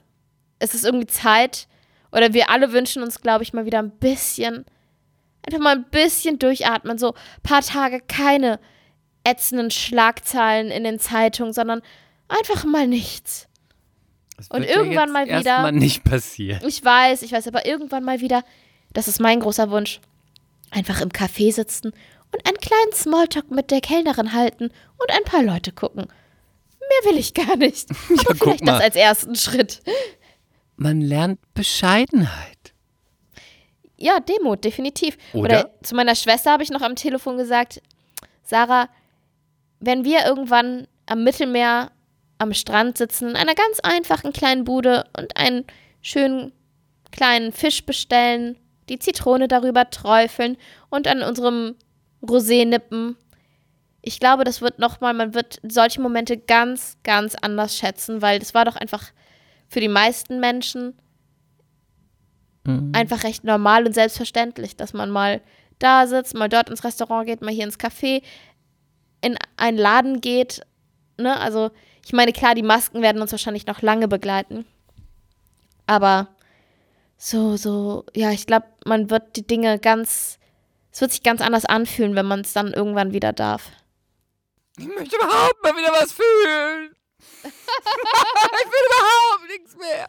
es ist irgendwie Zeit, oder wir alle wünschen uns, glaube ich, mal wieder ein bisschen, einfach mal ein bisschen durchatmen, so ein paar Tage keine ätzenden Schlagzeilen in den Zeitungen, sondern einfach mal nichts. Das Und ja irgendwann jetzt mal wieder- erstmal nicht passieren. Ich weiß, ich weiß, aber irgendwann mal wieder, das ist mein großer Wunsch, einfach im Café sitzen und einen kleinen Smalltalk mit der Kellnerin halten und ein paar Leute gucken. Mehr will ich gar nicht. Ja, Aber guck vielleicht das als ersten Schritt. Man lernt Bescheidenheit. Ja, Demut, definitiv. Oder? zu meiner Schwester habe ich noch am Telefon gesagt, Sarah, wenn wir irgendwann am Mittelmeer am Strand sitzen, in einer ganz einfachen kleinen Bude und einen schönen kleinen Fisch bestellen, die Zitrone darüber träufeln und an unserem Rosé nippen. Ich glaube, das wird nochmal, man wird solche Momente ganz, ganz anders schätzen, weil das war doch einfach für die meisten Menschen Mhm. einfach recht normal und selbstverständlich, dass man mal da sitzt, mal dort ins Restaurant geht, mal hier ins Café, in einen Laden geht. Ne? Also, ich meine, klar, die Masken werden uns wahrscheinlich noch lange begleiten. Aber so, so, ja, ich glaube, man wird die Dinge ganz, es wird sich ganz anders anfühlen, wenn man es dann irgendwann wieder darf. Ich möchte überhaupt mal wieder was fühlen. ich will überhaupt nichts mehr.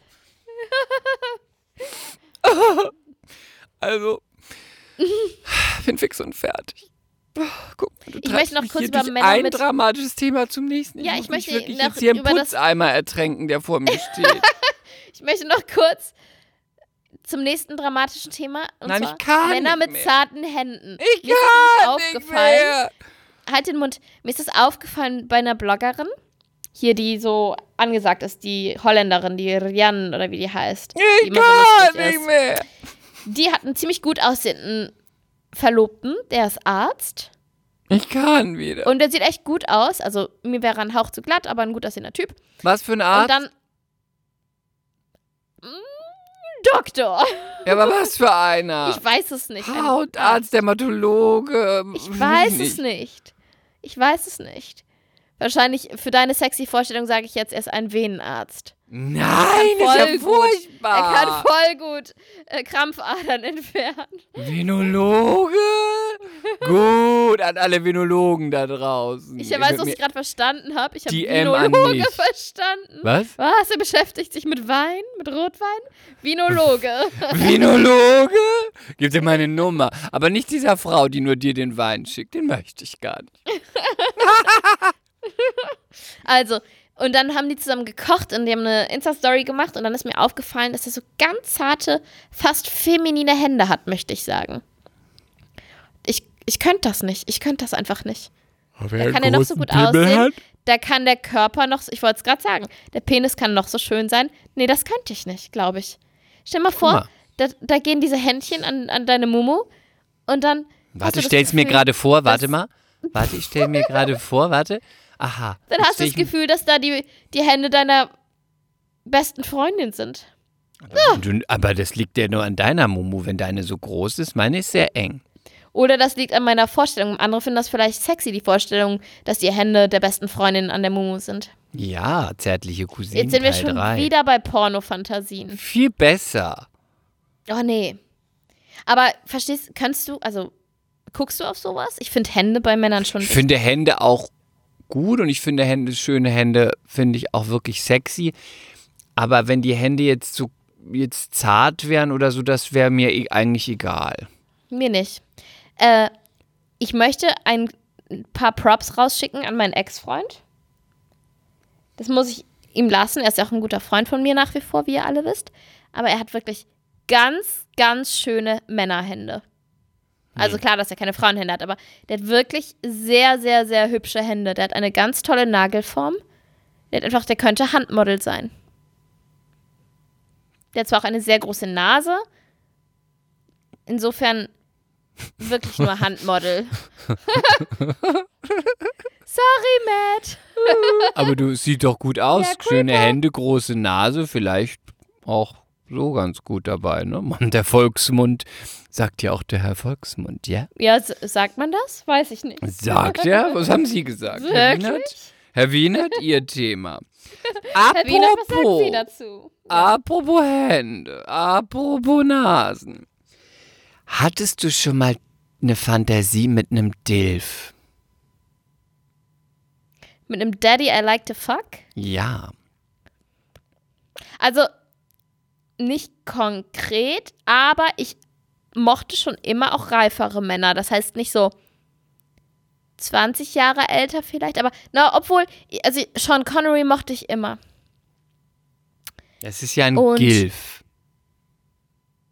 also, bin fix und fertig. Guck mal, du Ich möchte noch kurz über Männer ein mit- dramatisches Thema zum nächsten. Ja, muss ich möchte wirklich noch jetzt hier über das- Putzeimer ertränken, der vor mir steht. Ich möchte noch kurz zum nächsten dramatischen Thema. Und Nein, ich kann Männer mit mehr. zarten Händen. Ich Mir ist kann nämlich nicht aufgefallen. mehr. Halt den Mund. Mir ist das aufgefallen bei einer Bloggerin. Hier, die so angesagt ist, die Holländerin, die Rian oder wie die heißt. die Ich so kann lustig nicht ist. mehr. Die hat einen ziemlich gut aussehenden Verlobten, der ist Arzt. Ich kann wieder. Und der sieht echt gut aus. Also mir wäre ein Hauch zu glatt, aber ein gut aussehender Typ. Was für eine Und Art? dann. Mm, Doktor. ja, aber was für einer? Ich weiß es nicht. Ein Hautarzt, Dermatologe. Ich weiß es nicht. Ich weiß es nicht. Wahrscheinlich für deine sexy Vorstellung sage ich jetzt, er ist ein Venenarzt. Nein, ist ja gut. Er furchtbar. kann voll gut äh, Krampfadern entfernen. Venologe? Gut, an alle Venologen da draußen. Ich weiß, was ich gerade verstanden habe. Ich habe Vinologe mich. verstanden. Was? Was? Er beschäftigt sich mit Wein? Mit Rotwein? Vinologe. Venologe? Gib dir meine Nummer. Aber nicht dieser Frau, die nur dir den Wein schickt. Den möchte ich gar nicht. also, und dann haben die zusammen gekocht und die haben eine Insta-Story gemacht und dann ist mir aufgefallen, dass er so ganz zarte, fast feminine Hände hat, möchte ich sagen. Ich, ich könnte das nicht. Ich könnte das einfach nicht. Da kann er noch so gut aussehen. Da kann der Körper noch, so- ich wollte es gerade sagen, der Penis kann noch so schön sein. Nee, das könnte ich nicht, glaube ich. Stell mal vor, mal. Da, da gehen diese Händchen an, an deine Mumu und dann. Warte, das stell's mir gerade vor. Warte mal. Warte, ich stell mir gerade vor. Warte. Aha. Dann hast du das Gefühl, dass da die, die Hände deiner besten Freundin sind. Du, aber das liegt ja nur an deiner Mumu, wenn deine so groß ist. Meine ist sehr eng. Oder das liegt an meiner Vorstellung. Andere finden das vielleicht sexy, die Vorstellung, dass die Hände der besten Freundin an der Mumu sind. Ja, zärtliche Cousine. Jetzt sind wir Teil schon drei. wieder bei Pornofantasien. Viel besser. Oh nee. Aber verstehst, kannst du, also guckst du auf sowas? Ich finde Hände bei Männern schon. Ich finde Hände auch gut und ich finde Hände, schöne Hände, finde ich auch wirklich sexy. Aber wenn die Hände jetzt so jetzt zart wären oder so, das wäre mir e- eigentlich egal. Mir nicht. Äh, ich möchte ein paar Props rausschicken an meinen Ex-Freund. Das muss ich ihm lassen. Er ist ja auch ein guter Freund von mir nach wie vor, wie ihr alle wisst. Aber er hat wirklich ganz, ganz schöne Männerhände. Also klar, dass er keine Frauenhände hat, aber der hat wirklich sehr, sehr, sehr hübsche Hände. Der hat eine ganz tolle Nagelform. Der hat einfach, der könnte Handmodel sein. Der hat zwar auch eine sehr große Nase. Insofern wirklich nur Handmodel. Sorry, Matt. Aber du sieht doch gut aus. Ja, Schöne. Hände, große Nase, vielleicht auch so ganz gut dabei, ne? Mann, der Volksmund, sagt ja auch der Herr Volksmund, ja? Ja, sagt man das? Weiß ich nicht. Sagt er? Was haben Sie gesagt? Herr Wienert? Wirklich? Herr Wienert, Ihr Thema. Herr Wiener, was sagt Apropos, sie dazu? apropos Hände, apropos Nasen. Hattest du schon mal eine Fantasie mit einem Dilf? Mit einem Daddy I like to fuck? Ja. Also nicht konkret, aber ich mochte schon immer auch reifere Männer. Das heißt nicht so 20 Jahre älter vielleicht, aber na, obwohl, also Sean Connery mochte ich immer. Das ist ja ein Und- Gilf.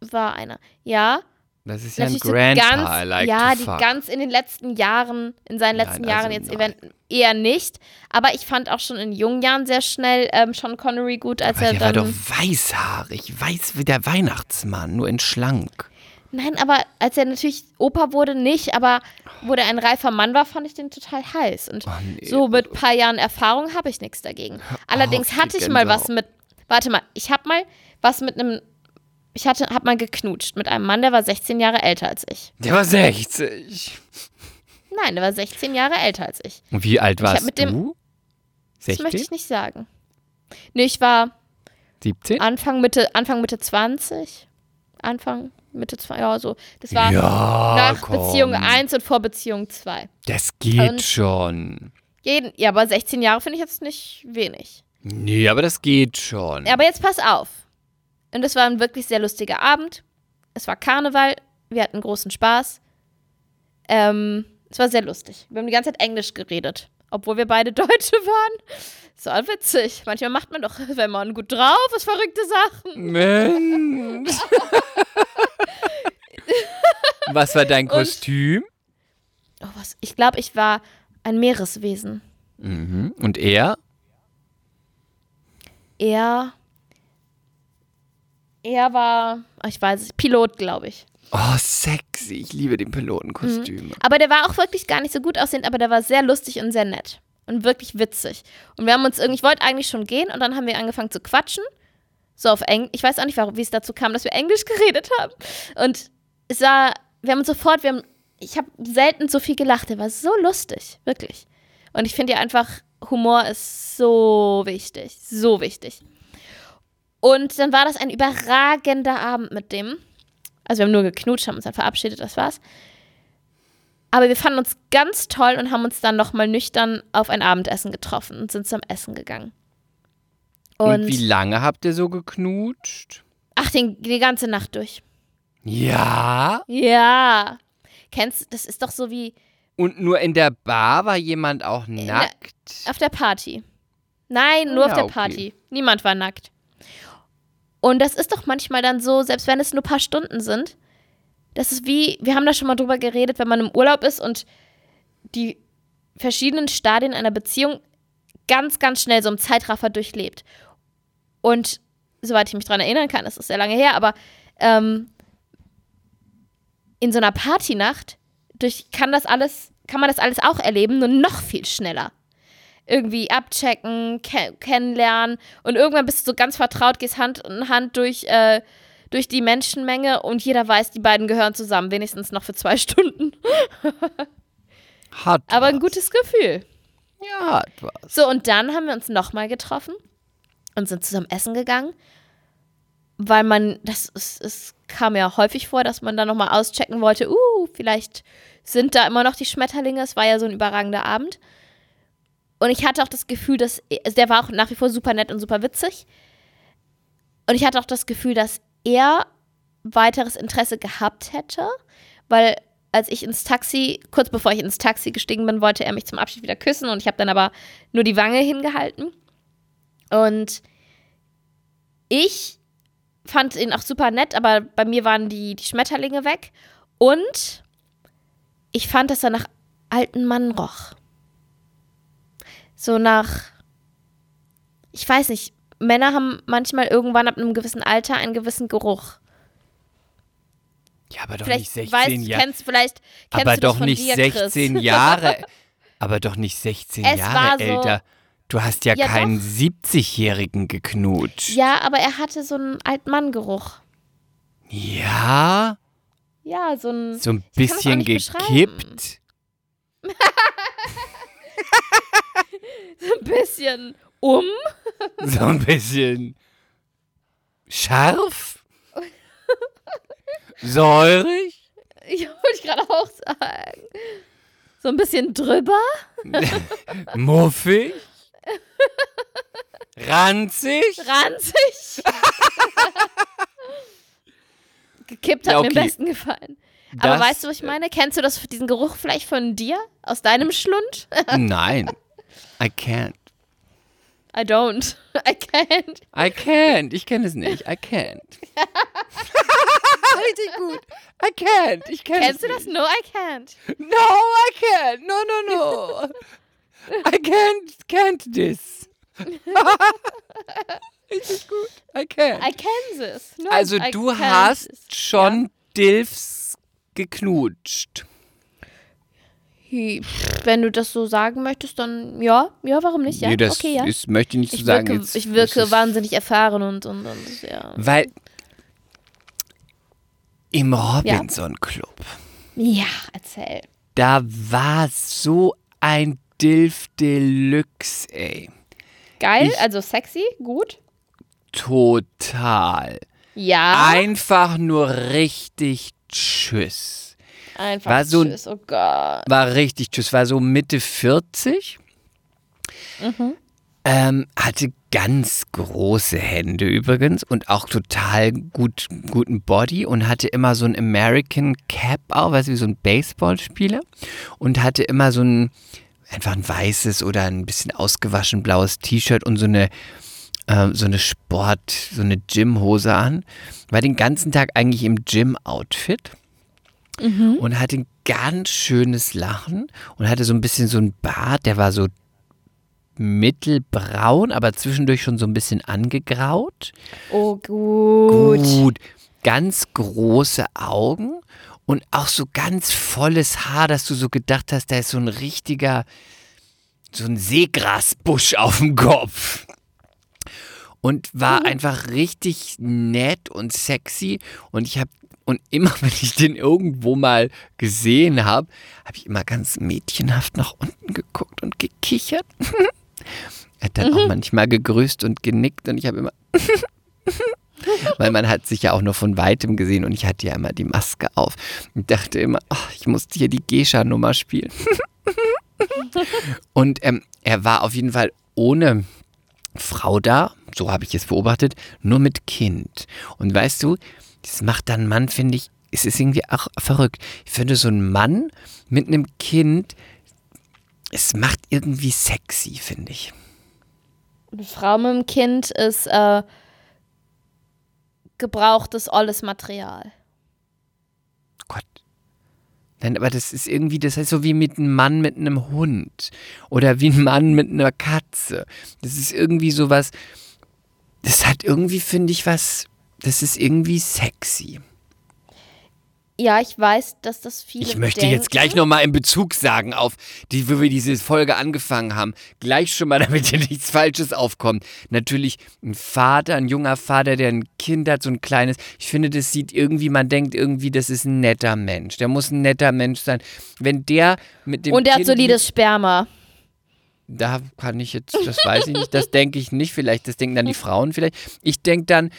War einer. Ja, Das ist ja ein natürlich so Grandpa, ganz, I like ja, die fuck. ganz in den letzten Jahren, in seinen Nein, letzten also Jahren jetzt nein. event eher nicht. Aber ich fand auch schon in jungen Jahren sehr schnell ähm, Sean Connery gut, als Aber er der war dann. doch weißhaarig, weiß wie der Weihnachtsmann, nur in schlank. Nein, aber als er natürlich Opa wurde, nicht, aber wo der ein reifer Mann war, fand ich den total heiß. Und Oh, nee. so mit ein paar Jahren Erfahrung habe ich nichts dagegen. Allerdings auf, hatte ich mal was mit, warte mal, ich habe mal was mit einem, ich hatte, hab mal geknutscht mit einem Mann, der war 16 Jahre älter als ich. Der war 60. Nein, der war 16 Jahre älter als ich. Und wie alt warst mit dem- du? Das möchte 16? ich nicht sagen. Nee, ich war 17? Anfang Mitte, Anfang Mitte 20. Anfang Mitte 20, ja, so. Das war ja, nach komm. Beziehung 1 und vor Beziehung 2. Das geht Und- schon. Jeden, ja, aber 16 Jahre finde ich jetzt nicht wenig. Nee, aber das geht schon. Ja, aber jetzt pass auf. Und es war ein wirklich sehr lustiger Abend. Es war Karneval. Wir hatten großen Spaß. Ähm, es war sehr lustig. Wir haben die ganze Zeit Englisch geredet. Obwohl wir beide Deutsche waren. Es war witzig. Manchmal macht man doch, wenn man gut drauf ist, verrückte Sachen. Mensch. Was war dein Kostüm? Oh, was? Ich glaube, ich war ein Meereswesen. Mhm. Und er? Er. Er war, oh, ich weiß es, Pilot, glaube ich. Oh, sexy. Ich liebe den Pilotenkostüm. Aber der war auch wirklich gar nicht so gut aussehend, aber der war sehr lustig und sehr nett. Und wirklich witzig. Und wir haben uns irgendwie, ich wollte eigentlich schon gehen und dann haben wir angefangen zu quatschen. So auf Englisch. Ich weiß auch nicht, wie es dazu kam, dass wir Englisch geredet haben. Und es war, wir haben uns sofort, wir haben, ich habe selten so viel gelacht. Der war so lustig, wirklich. Und ich finde ja einfach, Humor ist so wichtig, so wichtig. Und dann war das ein überragender Abend mit dem. Also wir haben nur geknutscht, haben uns dann verabschiedet, das war's. Aber wir fanden uns ganz toll und haben uns dann nochmal nüchtern auf ein Abendessen getroffen und sind zum Essen gegangen. Und, Und, wie lange habt ihr so geknutscht? ach, den, die ganze Nacht durch. Ja. Ja. Kennst du, das ist doch so wie Und nur in der Bar war jemand auch der- nackt? auf der Party. Nein, nur Ja, auf der okay. Party. Niemand war nackt. Und das ist doch manchmal dann so, selbst wenn es nur ein paar Stunden sind, das ist wie, wir haben da schon mal drüber geredet, wenn man im Urlaub ist und die verschiedenen Stadien einer Beziehung ganz, ganz schnell so im Zeitraffer durchlebt. Und soweit ich mich dran erinnern kann, das ist sehr lange her, aber ähm, in so einer Partynacht durch kann das alles, kann man das alles auch erleben, nur noch viel schneller. Irgendwie abchecken, ke kennenlernen und irgendwann bist du so ganz vertraut, gehst Hand in Hand durch, äh, durch die Menschenmenge und jeder weiß, die beiden gehören zusammen, wenigstens noch für zwei Stunden. Hat Aber ein was. gutes Gefühl. Ja, hat was. So, und dann haben wir uns nochmal getroffen und sind zusammen essen gegangen, weil man, das ist, es kam ja häufig vor, dass man dann nochmal auschecken wollte, uh, vielleicht sind da immer noch die Schmetterlinge, es war ja so ein überragender Abend. Und ich hatte auch das Gefühl, dass, also der war auch nach wie vor super nett und super witzig. Und ich hatte auch das Gefühl, dass er weiteres Interesse gehabt hätte, weil als ich ins Taxi, kurz bevor ich ins Taxi gestiegen bin, wollte er mich zum Abschied wieder küssen und ich habe dann aber nur die Wange hingehalten. Und ich fand ihn auch super nett, aber bei mir waren die, die Schmetterlinge weg. Und ich fand, dass er nach alten Mann roch. So nach, ich weiß nicht, Männer haben manchmal irgendwann ab einem gewissen Alter einen gewissen Geruch. Ja, aber doch Vielleicht nicht weißt, 16 Jahre. kennst vielleicht kennst Aber doch nicht dir, Chris. 16 Jahre. Aber doch nicht 16 Es Jahre so- älter. Du hast ja, Ja, keinen doch. 70-Jährigen geknutscht. Ja, aber er hatte so einen Altmann-Geruch. Ja, Ja, so ein. so ein bisschen gekippt. so ein bisschen um. So ein bisschen scharf. Säurig. Ja, wollte ich gerade auch sagen. So ein bisschen drüber. Muffig. Ranzig. Ranzig. Gekippt hat Ja, mir okay. am besten gefallen. Aber Das- weißt du, was ich meine? Kennst du das, diesen Geruch vielleicht von dir? Aus deinem Schlund? Nein. I can't. I don't. I can't. I can't. Ich kenne es nicht. I can't. Richtig gut. I can't. Ich kenne es Kennst du das? nicht. No, I can't. No, I can't. No, no, no. I can't, can't this. Richtig gut. I can't. I can this. No, also I du can't hast this. schon Dilfs geknutscht. Wenn du das so sagen möchtest, dann ja, ja, warum nicht? Ja, nee, das okay, ja. ist, möchte ich nicht so ich sagen. wirke, Jetzt ich wirke wahnsinnig erfahren und, und, und ja. Weil im Robinson Club, Ja, erzähl. da war so ein Dilf Deluxe, ey. Geil, Ich- also sexy, gut. Total. Ja, Einfach nur richtig Tschüss. Einfach war so tschüss, oh Gott. War richtig Tschüss. War so Mitte 40. Mhm. Ähm, hatte ganz große Hände übrigens und auch total gut, guten Body und hatte immer so ein American Cap auch, weißt du, wie so ein Baseballspieler und hatte immer so ein einfach ein weißes oder ein bisschen ausgewaschen blaues T-Shirt und so eine äh, so eine Sport, so eine Gymhose an. War den ganzen Tag eigentlich im Gym-Outfit und hatte ein ganz schönes Lachen und hatte so ein bisschen so ein Bart, der war so mittelbraun, aber zwischendurch schon so ein bisschen angegraut. Oh, gut. Ganz große Augen und auch so ganz volles Haar, dass du so gedacht hast, da ist so ein richtiger, so ein Seegrasbusch auf dem Kopf. Und war einfach richtig nett und sexy. Und ich habe, und immer wenn ich den irgendwo mal gesehen habe, habe ich immer ganz mädchenhaft nach unten geguckt und gekichert. er hat dann auch manchmal gegrüßt und genickt und ich habe immer. Weil man hat sich ja auch nur von weitem gesehen und ich hatte ja immer die Maske auf und dachte immer, ach, ich musste hier die Gescha-Nummer spielen. und ähm, er war auf jeden Fall ohne Frau da, so habe ich es beobachtet, nur mit Kind. Und weißt du, das macht dann Mann, finde ich, es ist irgendwie auch verrückt. Ich finde so ein Mann mit einem Kind, es macht irgendwie sexy, finde ich. Eine Frau mit dem Kind ist äh, gebrauchtes olles Material. Gott. Nein, aber das ist irgendwie, das heißt so wie mit einem Mann mit einem Hund oder wie ein Mann mit einer Katze. Das ist irgendwie sowas, das hat irgendwie, finde ich, was, das ist irgendwie sexy. Ja, ich weiß, dass das viele Ich möchte denken. jetzt gleich nochmal in Bezug sagen auf, die, wo wir diese Folge angefangen haben. Gleich schon mal, damit hier nichts Falsches aufkommt. Natürlich ein Vater, ein junger Vater, der ein Kind hat, so ein kleines. Ich finde, das sieht irgendwie, man denkt irgendwie, das ist ein netter Mensch. Der muss ein netter Mensch sein. Wenn der mit dem Und er hat kind solides Sperma. da kann ich jetzt, das weiß ich nicht, das denke ich nicht, vielleicht, das denken dann die Frauen vielleicht. Ich denke dann,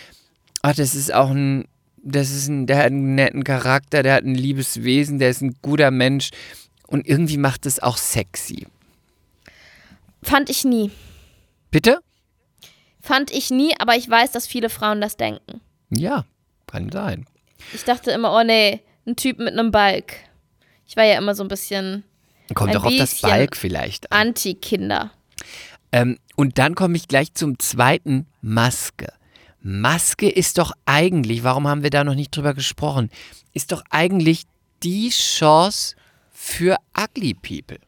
ach, das ist auch ein, das ist ein, der hat einen netten Charakter, der hat ein liebes Wesen, der ist ein guter Mensch und irgendwie macht es auch sexy. Fand ich nie. Bitte? Fand ich nie, aber ich weiß, dass viele Frauen das denken. Ja, kann sein. Ich dachte immer, oh nee, ein Typ mit einem Balk. Ich war ja immer so ein bisschen Kommt doch auf das Balk vielleicht an. Anti-Kinder. Ähm, und dann komme ich gleich zum zweiten, Maske. Maske ist doch eigentlich, warum haben wir da noch nicht drüber gesprochen, ist doch eigentlich die Chance für Ugly People.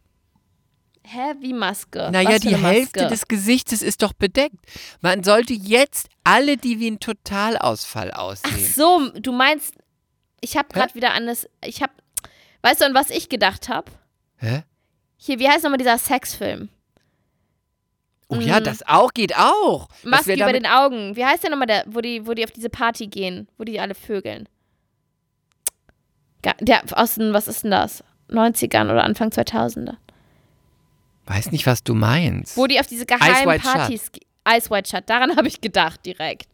Hä, wie Maske? Naja, die eine Hälfte Maske? des Gesichtes ist doch bedeckt. Man sollte jetzt alle, die wie ein Totalausfall Ach aussehen. so, du meinst, ich habe gerade wieder an das, ich habe, weißt du, an was ich gedacht habe? Hä? Hier, wie heißt nochmal dieser Sexfilm? Oh ja, das auch geht auch. Maske über den Augen. Wie heißt der nochmal, der, wo die, wo die auf diese Party gehen, wo die alle vögeln? Der aus den, was ist denn das? 90ern oder Anfang 2000er. Weiß nicht, was du meinst. Wo die auf diese geheimen. Partys ge- Ice White Shut, daran habe ich gedacht direkt.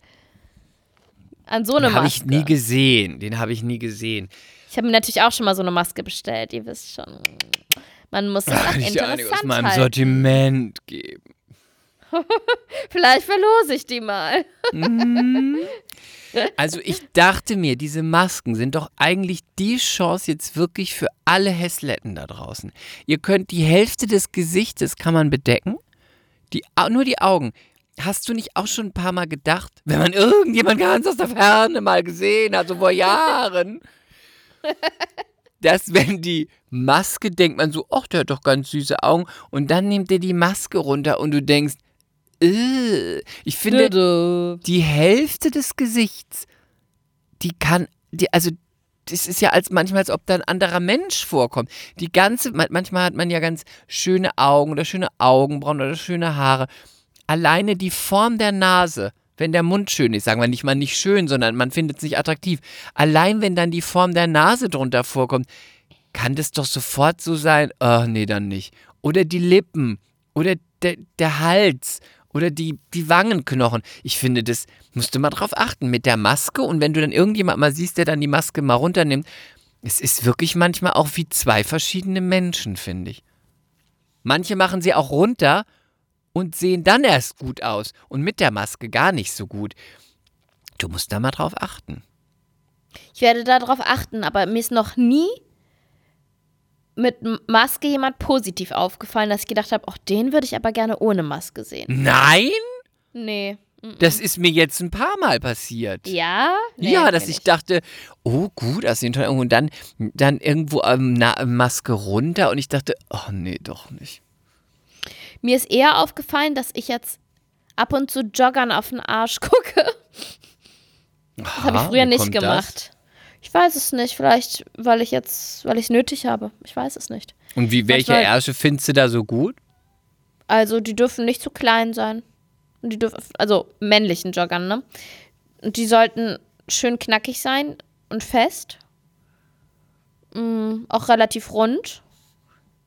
An so eine Den habe Maske. ich nie gesehen. Den habe ich nie gesehen. Ich habe mir natürlich auch schon mal so eine Maske bestellt, ihr wisst schon. Man muss das auch interessant meinem halten. Sortiment geben. Vielleicht verlose ich die mal. Also ich dachte mir, diese Masken sind doch eigentlich die Chance jetzt wirklich für alle Hässletten da draußen. Ihr könnt die Hälfte des Gesichtes kann man bedecken, die, nur die Augen. Hast du nicht auch schon ein paar Mal gedacht, wenn man irgendjemand ganz aus der Ferne mal gesehen hat, so vor Jahren, dass wenn die Maske denkt man so, ach, der hat doch ganz süße Augen und dann nimmt er die Maske runter und du denkst, ich finde, die Hälfte des Gesichts, die kann, die, also das ist ja als manchmal, als ob da ein anderer Mensch vorkommt. Die ganze, manchmal hat man ja ganz schöne Augen oder schöne Augenbrauen oder schöne Haare. Alleine die Form der Nase, wenn der Mund schön ist, sagen wir nicht mal nicht schön, sondern man findet es nicht attraktiv. Allein wenn dann die Form der Nase drunter vorkommt, kann das doch sofort so sein, oh nee, dann nicht. Oder die Lippen oder der, der Hals oder die, die Wangenknochen. Ich finde, das musst du mal drauf achten mit der Maske und wenn du dann irgendjemand mal siehst, der dann die Maske mal runternimmt, es ist wirklich manchmal auch wie zwei verschiedene Menschen, finde ich. Manche machen sie auch runter und sehen dann erst gut aus und mit der Maske gar nicht so gut. Du musst da mal drauf achten. Ich werde darauf achten, aber mir ist noch nie mit Maske jemand positiv aufgefallen, dass ich gedacht habe, auch den würde ich aber gerne ohne Maske sehen. Nein? Nee. Das ist mir jetzt ein paar Mal passiert. Ja? Nee, ja, dass ich dachte, oh gut, das sind und dann, dann irgendwo ähm, na, Maske runter und ich dachte, oh nee, doch nicht. Mir ist eher aufgefallen, dass ich jetzt ab und zu Joggern auf den Arsch gucke. Das habe ich früher nicht gemacht. Das? Ich weiß es nicht. Vielleicht, weil ich jetzt, weil ich es nötig habe. Ich weiß es nicht. Und wie, welche Manchmal, Ärsche findest du da so gut? Also, die dürfen nicht zu klein sein. Und die dürfen, also männlichen Joggern, ne? Und die sollten schön knackig sein und fest. Mhm, auch relativ rund.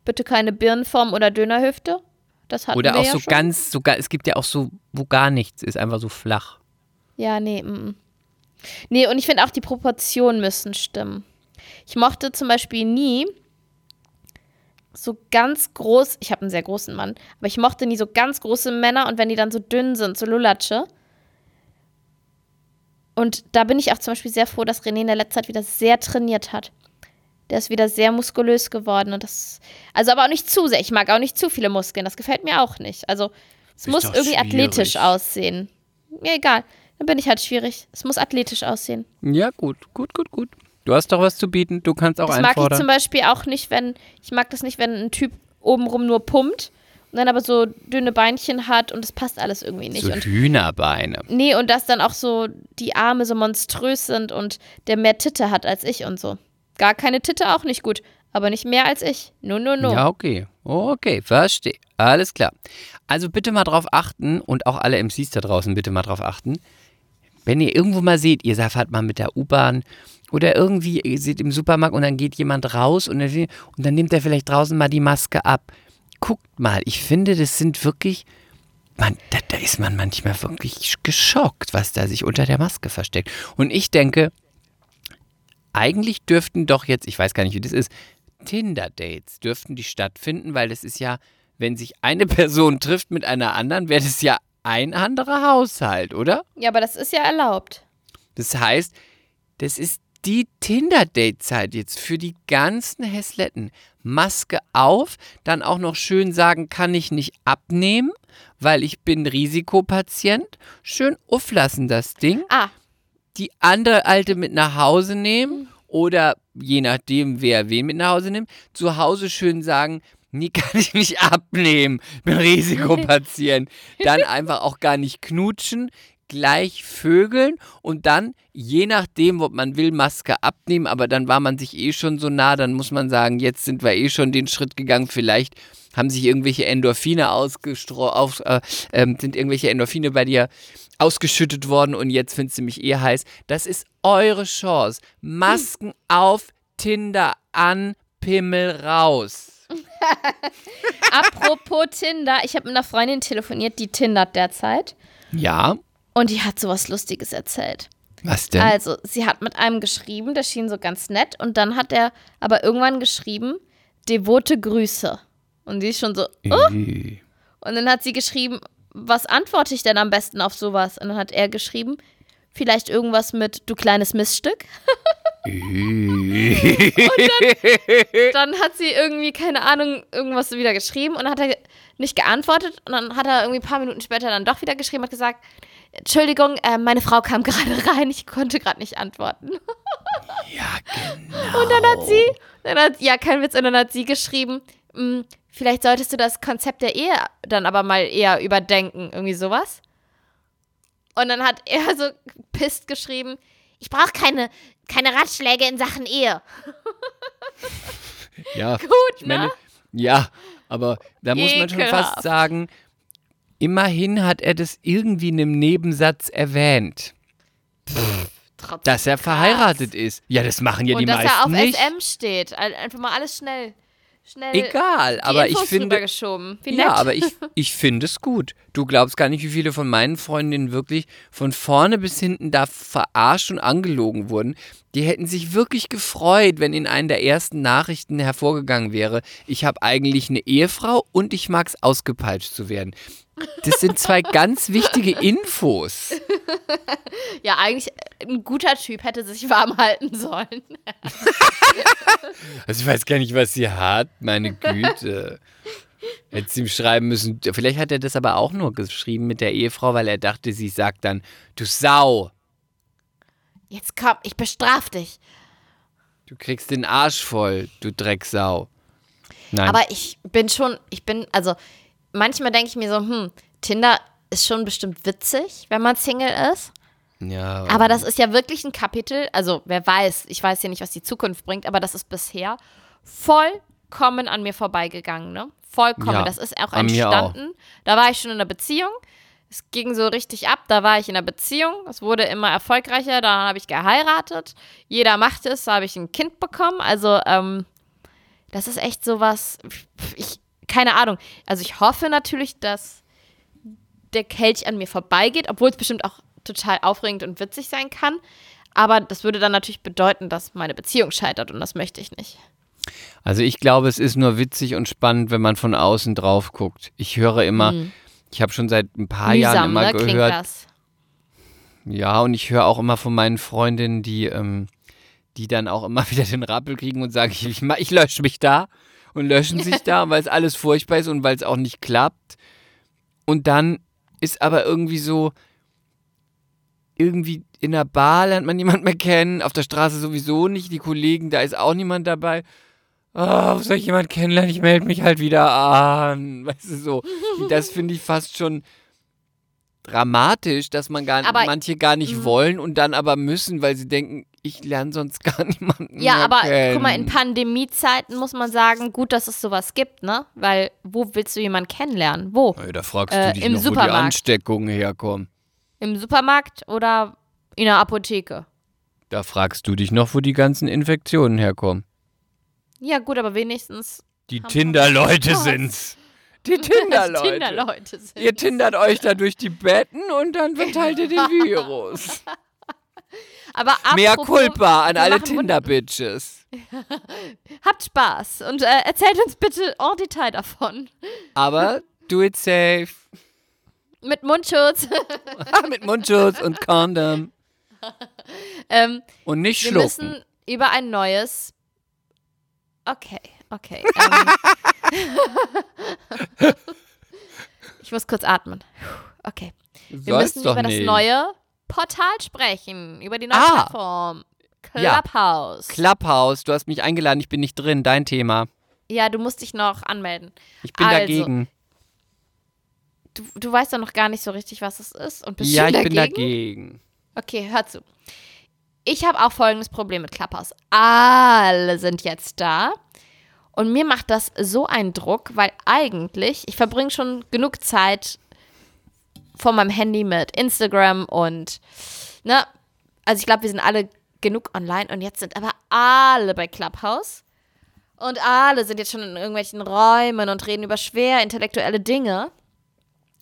Bitte keine Birnenform oder Dönerhüfte. Das hatten Oder auch ja so schon. ganz, so, es gibt ja auch so, wo gar nichts ist, einfach so flach. Ja, nee. Mm. Nee, und ich finde auch, die Proportionen müssen stimmen. Ich mochte zum Beispiel nie so ganz groß, ich habe einen sehr großen Mann, aber ich mochte nie so ganz große Männer und wenn die dann so dünn sind, so Lulatsche. Und da bin ich auch zum Beispiel sehr froh, dass René in der letzten Zeit wieder sehr trainiert hat. Der ist wieder sehr muskulös geworden und das, also aber auch nicht zu sehr. Ich mag auch nicht zu viele Muskeln, das gefällt mir auch nicht. Also es Ist muss irgendwie schwierig. athletisch aussehen. Mir egal, dann bin ich halt schwierig. Es muss athletisch aussehen. Ja, gut, gut, gut, gut. Du hast doch was zu bieten, du kannst auch Das mag ich einfordern. zum Beispiel auch nicht, wenn, ich mag das nicht, wenn ein Typ obenrum nur pumpt und dann aber so dünne Beinchen hat und es passt alles irgendwie nicht. so Und, Hühnerbeine. nee, und dass dann auch so die Arme so monströs sind und der mehr Titte hat als ich und so. Gar keine Titte auch nicht gut, aber nicht mehr als ich. No, no, no. Ja, okay. Okay, verstehe. Alles klar. Also bitte mal drauf achten und auch alle MCs da draußen bitte mal drauf achten. Wenn ihr irgendwo mal seht, ihr fahrt mal mit der U-Bahn oder irgendwie, ihr seht im Supermarkt und dann geht jemand raus und dann, und dann nimmt er vielleicht draußen mal die Maske ab. Guckt mal, ich finde, das sind wirklich, man, da, da ist man manchmal wirklich geschockt, was da sich unter der Maske versteckt. Und ich denke, eigentlich dürften doch jetzt, ich weiß gar nicht, wie das ist, Tinder-Dates dürften die stattfinden, weil das ist ja, wenn sich eine Person trifft mit einer anderen, wäre das ja ein anderer Haushalt, oder? Ja, aber das ist ja erlaubt. Das heißt, das ist die Tinder-Date-Zeit jetzt für die ganzen Hässletten. Maske auf, dann auch noch schön sagen, kann ich nicht abnehmen, weil ich bin Risikopatient. Schön auflassen das Ding. Ah, Die andere Alte mit nach Hause nehmen oder je nachdem, wer wen mit nach Hause nimmt, zu Hause schön sagen, nee, kann ich nicht abnehmen, bin Risikopatient. Dann einfach auch gar nicht knutschen, gleich vögeln und dann, je nachdem, ob man will, Maske abnehmen, aber dann war man sich eh schon so nah, dann muss man sagen, jetzt sind wir eh schon den Schritt gegangen, vielleicht haben sich irgendwelche Endorphine ausgestreut, auf, äh, ähm, sind irgendwelche Endorphine bei dir ausgeschüttet worden und jetzt findest du mich eh heiß. Das ist eure Chance. Masken auf, Tinder an, Pimmel raus. apropos Tinder, ich habe mit einer Freundin telefoniert, die tindert derzeit. Ja, Und die hat sowas Lustiges erzählt. was denn? Also, sie hat mit einem geschrieben, der schien so ganz nett. Und dann hat er aber irgendwann geschrieben, devote Grüße. Und die ist schon so, oh. Und dann hat sie geschrieben, was antworte ich denn am besten auf sowas? Und dann hat er geschrieben, vielleicht irgendwas mit, du kleines Missstück. Ü. Dann hat sie irgendwie, keine Ahnung, irgendwas wieder geschrieben und dann hat er nicht geantwortet. Und dann hat er irgendwie ein paar Minuten später dann doch wieder geschrieben und gesagt, Entschuldigung, äh, meine Frau kam gerade rein, ich konnte gerade nicht antworten. Ja, genau. Und dann hat sie, dann hat, ja, kein Witz, und dann hat sie geschrieben, "Mm, vielleicht solltest du das Konzept der Ehe dann aber mal eher überdenken, irgendwie sowas. Und dann hat er so pisst geschrieben, ich brauche keine keine Ratschläge in Sachen Ehe. Ja, Gut, ich meine, ne? ja, aber da muss man schon fast sagen, immerhin hat er das irgendwie in einem Nebensatz erwähnt, Trotzdem dass er krass. verheiratet ist. Ja, das machen ja Und die dass meisten er auf nicht. SM steht. Ein- Einfach mal alles schnell, schnell Egal, aber ich finde. Wie nett. Ja, aber ich, ich finde es gut. Du glaubst gar nicht, wie viele von meinen Freundinnen wirklich von vorne bis hinten da verarscht und angelogen wurden. Die hätten sich wirklich gefreut, wenn in einer der ersten Nachrichten hervorgegangen wäre, ich habe eigentlich eine Ehefrau und ich mag es ausgepeitscht zu werden. Das sind zwei ganz wichtige Infos. ja, eigentlich ein guter Typ hätte sich warm halten sollen. Also ich weiß gar nicht, was sie hat, meine Güte. Hätte sie ihm schreiben müssen. Vielleicht hat er das aber auch nur geschrieben mit der Ehefrau, weil er dachte, sie sagt dann, du Sau. Jetzt komm, ich bestraf dich. Du kriegst den Arsch voll, du Drecksau. Nein. Aber ich bin schon, ich bin, also manchmal denke ich mir so, hm, Tinder ist schon bestimmt witzig, wenn man Single ist. ja, Aber das ist ja wirklich ein Kapitel, also wer weiß, ich weiß ja nicht, was die Zukunft bringt, aber das ist bisher vollkommen an mir vorbeigegangen, ne? Vollkommen. Ja, das ist auch an mir auch. entstanden. Da war ich schon in einer Beziehung. Es ging so richtig ab, da war ich in einer Beziehung. Es wurde immer erfolgreicher, dann habe ich geheiratet. Jeder machte es, da habe ich ein Kind bekommen. Also, ähm, das ist echt sowas, ich, keine Ahnung. Also ich hoffe natürlich, dass der Kelch an mir vorbeigeht, obwohl es bestimmt auch total aufregend und witzig sein kann. Aber das würde dann natürlich bedeuten, dass meine Beziehung scheitert und das möchte ich nicht. Also ich glaube, es ist nur witzig und spannend, wenn man von außen drauf guckt. Ich höre immer, ich habe schon seit ein paar Jahren immer ne, gehört, das. ja, und ich höre auch immer von meinen Freundinnen, die, ähm, die dann auch immer wieder den Rappel kriegen und sagen, ich, ich, ich lösche mich da und löschen sich da, weil es alles furchtbar ist und weil es auch nicht klappt. Und dann ist aber irgendwie so, irgendwie in der Bar lernt man niemand mehr kennen, auf der Straße sowieso nicht, die Kollegen, da ist auch niemand dabei. Oh, soll ich jemand kennenlernen? Ich melde mich halt wieder an. Weißt du so. Das finde ich fast schon dramatisch, dass man gar Aber- manche gar nicht wollen und dann aber müssen, weil sie denken, ich lerne sonst gar niemanden. Ja, aber kennen. guck mal, in Pandemiezeiten muss man sagen, gut, dass es sowas gibt, ne? Weil wo willst du jemanden kennenlernen? Wo? Ey, da fragst Äh, du dich im noch, wo die Supermarkt. Ansteckungen herkommen. Im Supermarkt oder in der Apotheke? Da fragst du dich noch, wo die ganzen Infektionen herkommen. Ja, gut, aber wenigstens Die Tinder-Leute wir- sind's. Die Tinder-Leute. Tinder-Leute sind. Ihr tindert euch da durch die Betten und dann verteilt ihr den Virus. Aber Mehr apropos, Culpa an wir alle Tinder-Bitches. Habt Spaß und äh, erzählt uns bitte en Detail davon. Aber do it safe. Mit Mundschutz. Mit Mundschutz und Condom. ähm, Und nicht wir schlucken. müssen über ein neues. Okay, okay. Ähm, ich muss kurz atmen. Okay. Wir Soll's müssen über nicht. das neue Portal sprechen, über die neue Ah. Plattform. Ja. Clubhouse. Clubhouse, du hast mich eingeladen, ich bin nicht drin, dein Thema. ja, du musst dich noch anmelden. Ich bin Also, dagegen. Du, du weißt doch noch gar nicht so richtig, was es ist und bist Ja, schon ich dagegen? bin dagegen. Okay, hör zu. Ich habe auch folgendes Problem mit Clubhouse. Alle sind jetzt da. Und mir macht das so einen Druck, weil eigentlich, ich verbringe schon genug Zeit vor meinem Handy mit Instagram und, ne, also ich glaube, wir sind alle genug online und jetzt sind aber alle bei Clubhouse. Und alle sind jetzt schon in irgendwelchen Räumen und reden über schwer intellektuelle Dinge.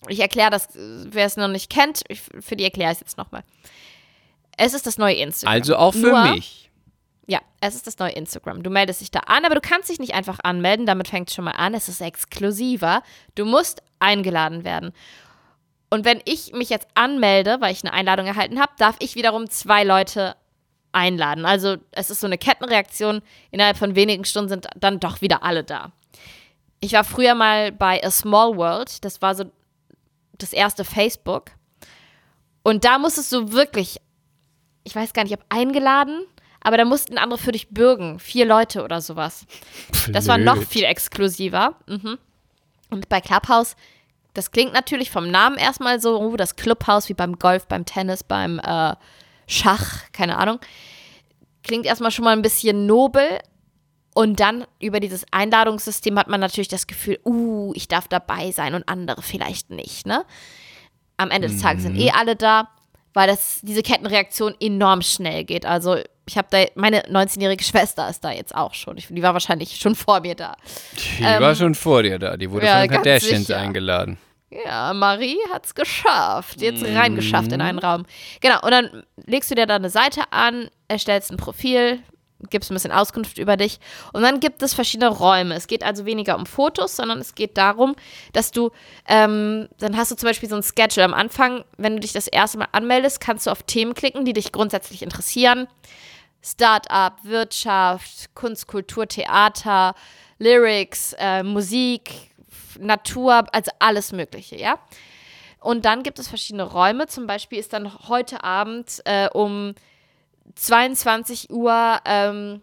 Ich erkläre das, wer es noch nicht kennt, ich, für die erkläre ich es jetzt nochmal. Es ist das neue Instagram. Also auch für Nur, mich. Ja, es ist das neue Instagram. Du meldest dich da an, aber du kannst dich nicht einfach anmelden. Damit fängt es schon mal an. Es ist exklusiver. Du musst eingeladen werden. Und wenn ich mich jetzt anmelde, weil ich eine Einladung erhalten habe, darf ich wiederum zwei Leute einladen. Also es ist so eine Kettenreaktion. Innerhalb von wenigen Stunden sind dann doch wieder alle da. Ich war früher mal bei A Small World. Das war so das erste Facebook. Und da musstest du wirklich, ich weiß gar nicht, ob eingeladen, aber da mussten andere für dich bürgen. Vier Leute oder sowas. Das war noch Blöd. viel exklusiver. Mhm. Und bei Clubhouse, das klingt natürlich vom Namen erstmal so, oh, das Clubhouse wie beim Golf, beim Tennis, beim äh, Schach, keine Ahnung. klingt erstmal schon mal ein bisschen nobel. Und dann über dieses Einladungssystem hat man natürlich das Gefühl, uh, ich darf dabei sein und andere vielleicht nicht, ne? Am Ende des Tages sind eh alle da, weil das, diese Kettenreaktion enorm schnell geht. Also ich habe da, meine 19-jährige Schwester ist da jetzt auch schon. Ich, die war wahrscheinlich schon vor mir da. Die war schon vor dir da. Die wurde ja, von Kardashians eingeladen. Ja, Marie hat's geschafft. Jetzt reingeschafft in einen Raum. Genau, und dann legst du dir da eine Seite an, erstellst ein Profil, gibst ein bisschen Auskunft über dich. Und dann gibt es verschiedene Räume. Es geht also weniger um Fotos, sondern es geht darum, dass du, ähm, dann hast du zum Beispiel so ein Schedule. Am Anfang, wenn du dich das erste Mal anmeldest, kannst du auf Themen klicken, die dich grundsätzlich interessieren. Start-up, Wirtschaft, Kunst, Kultur, Theater, Lyrics, äh, Musik, Natur, also alles Mögliche, ja. Und dann gibt es verschiedene Räume. Zum Beispiel ist dann heute Abend äh, um 22 Uhr ähm,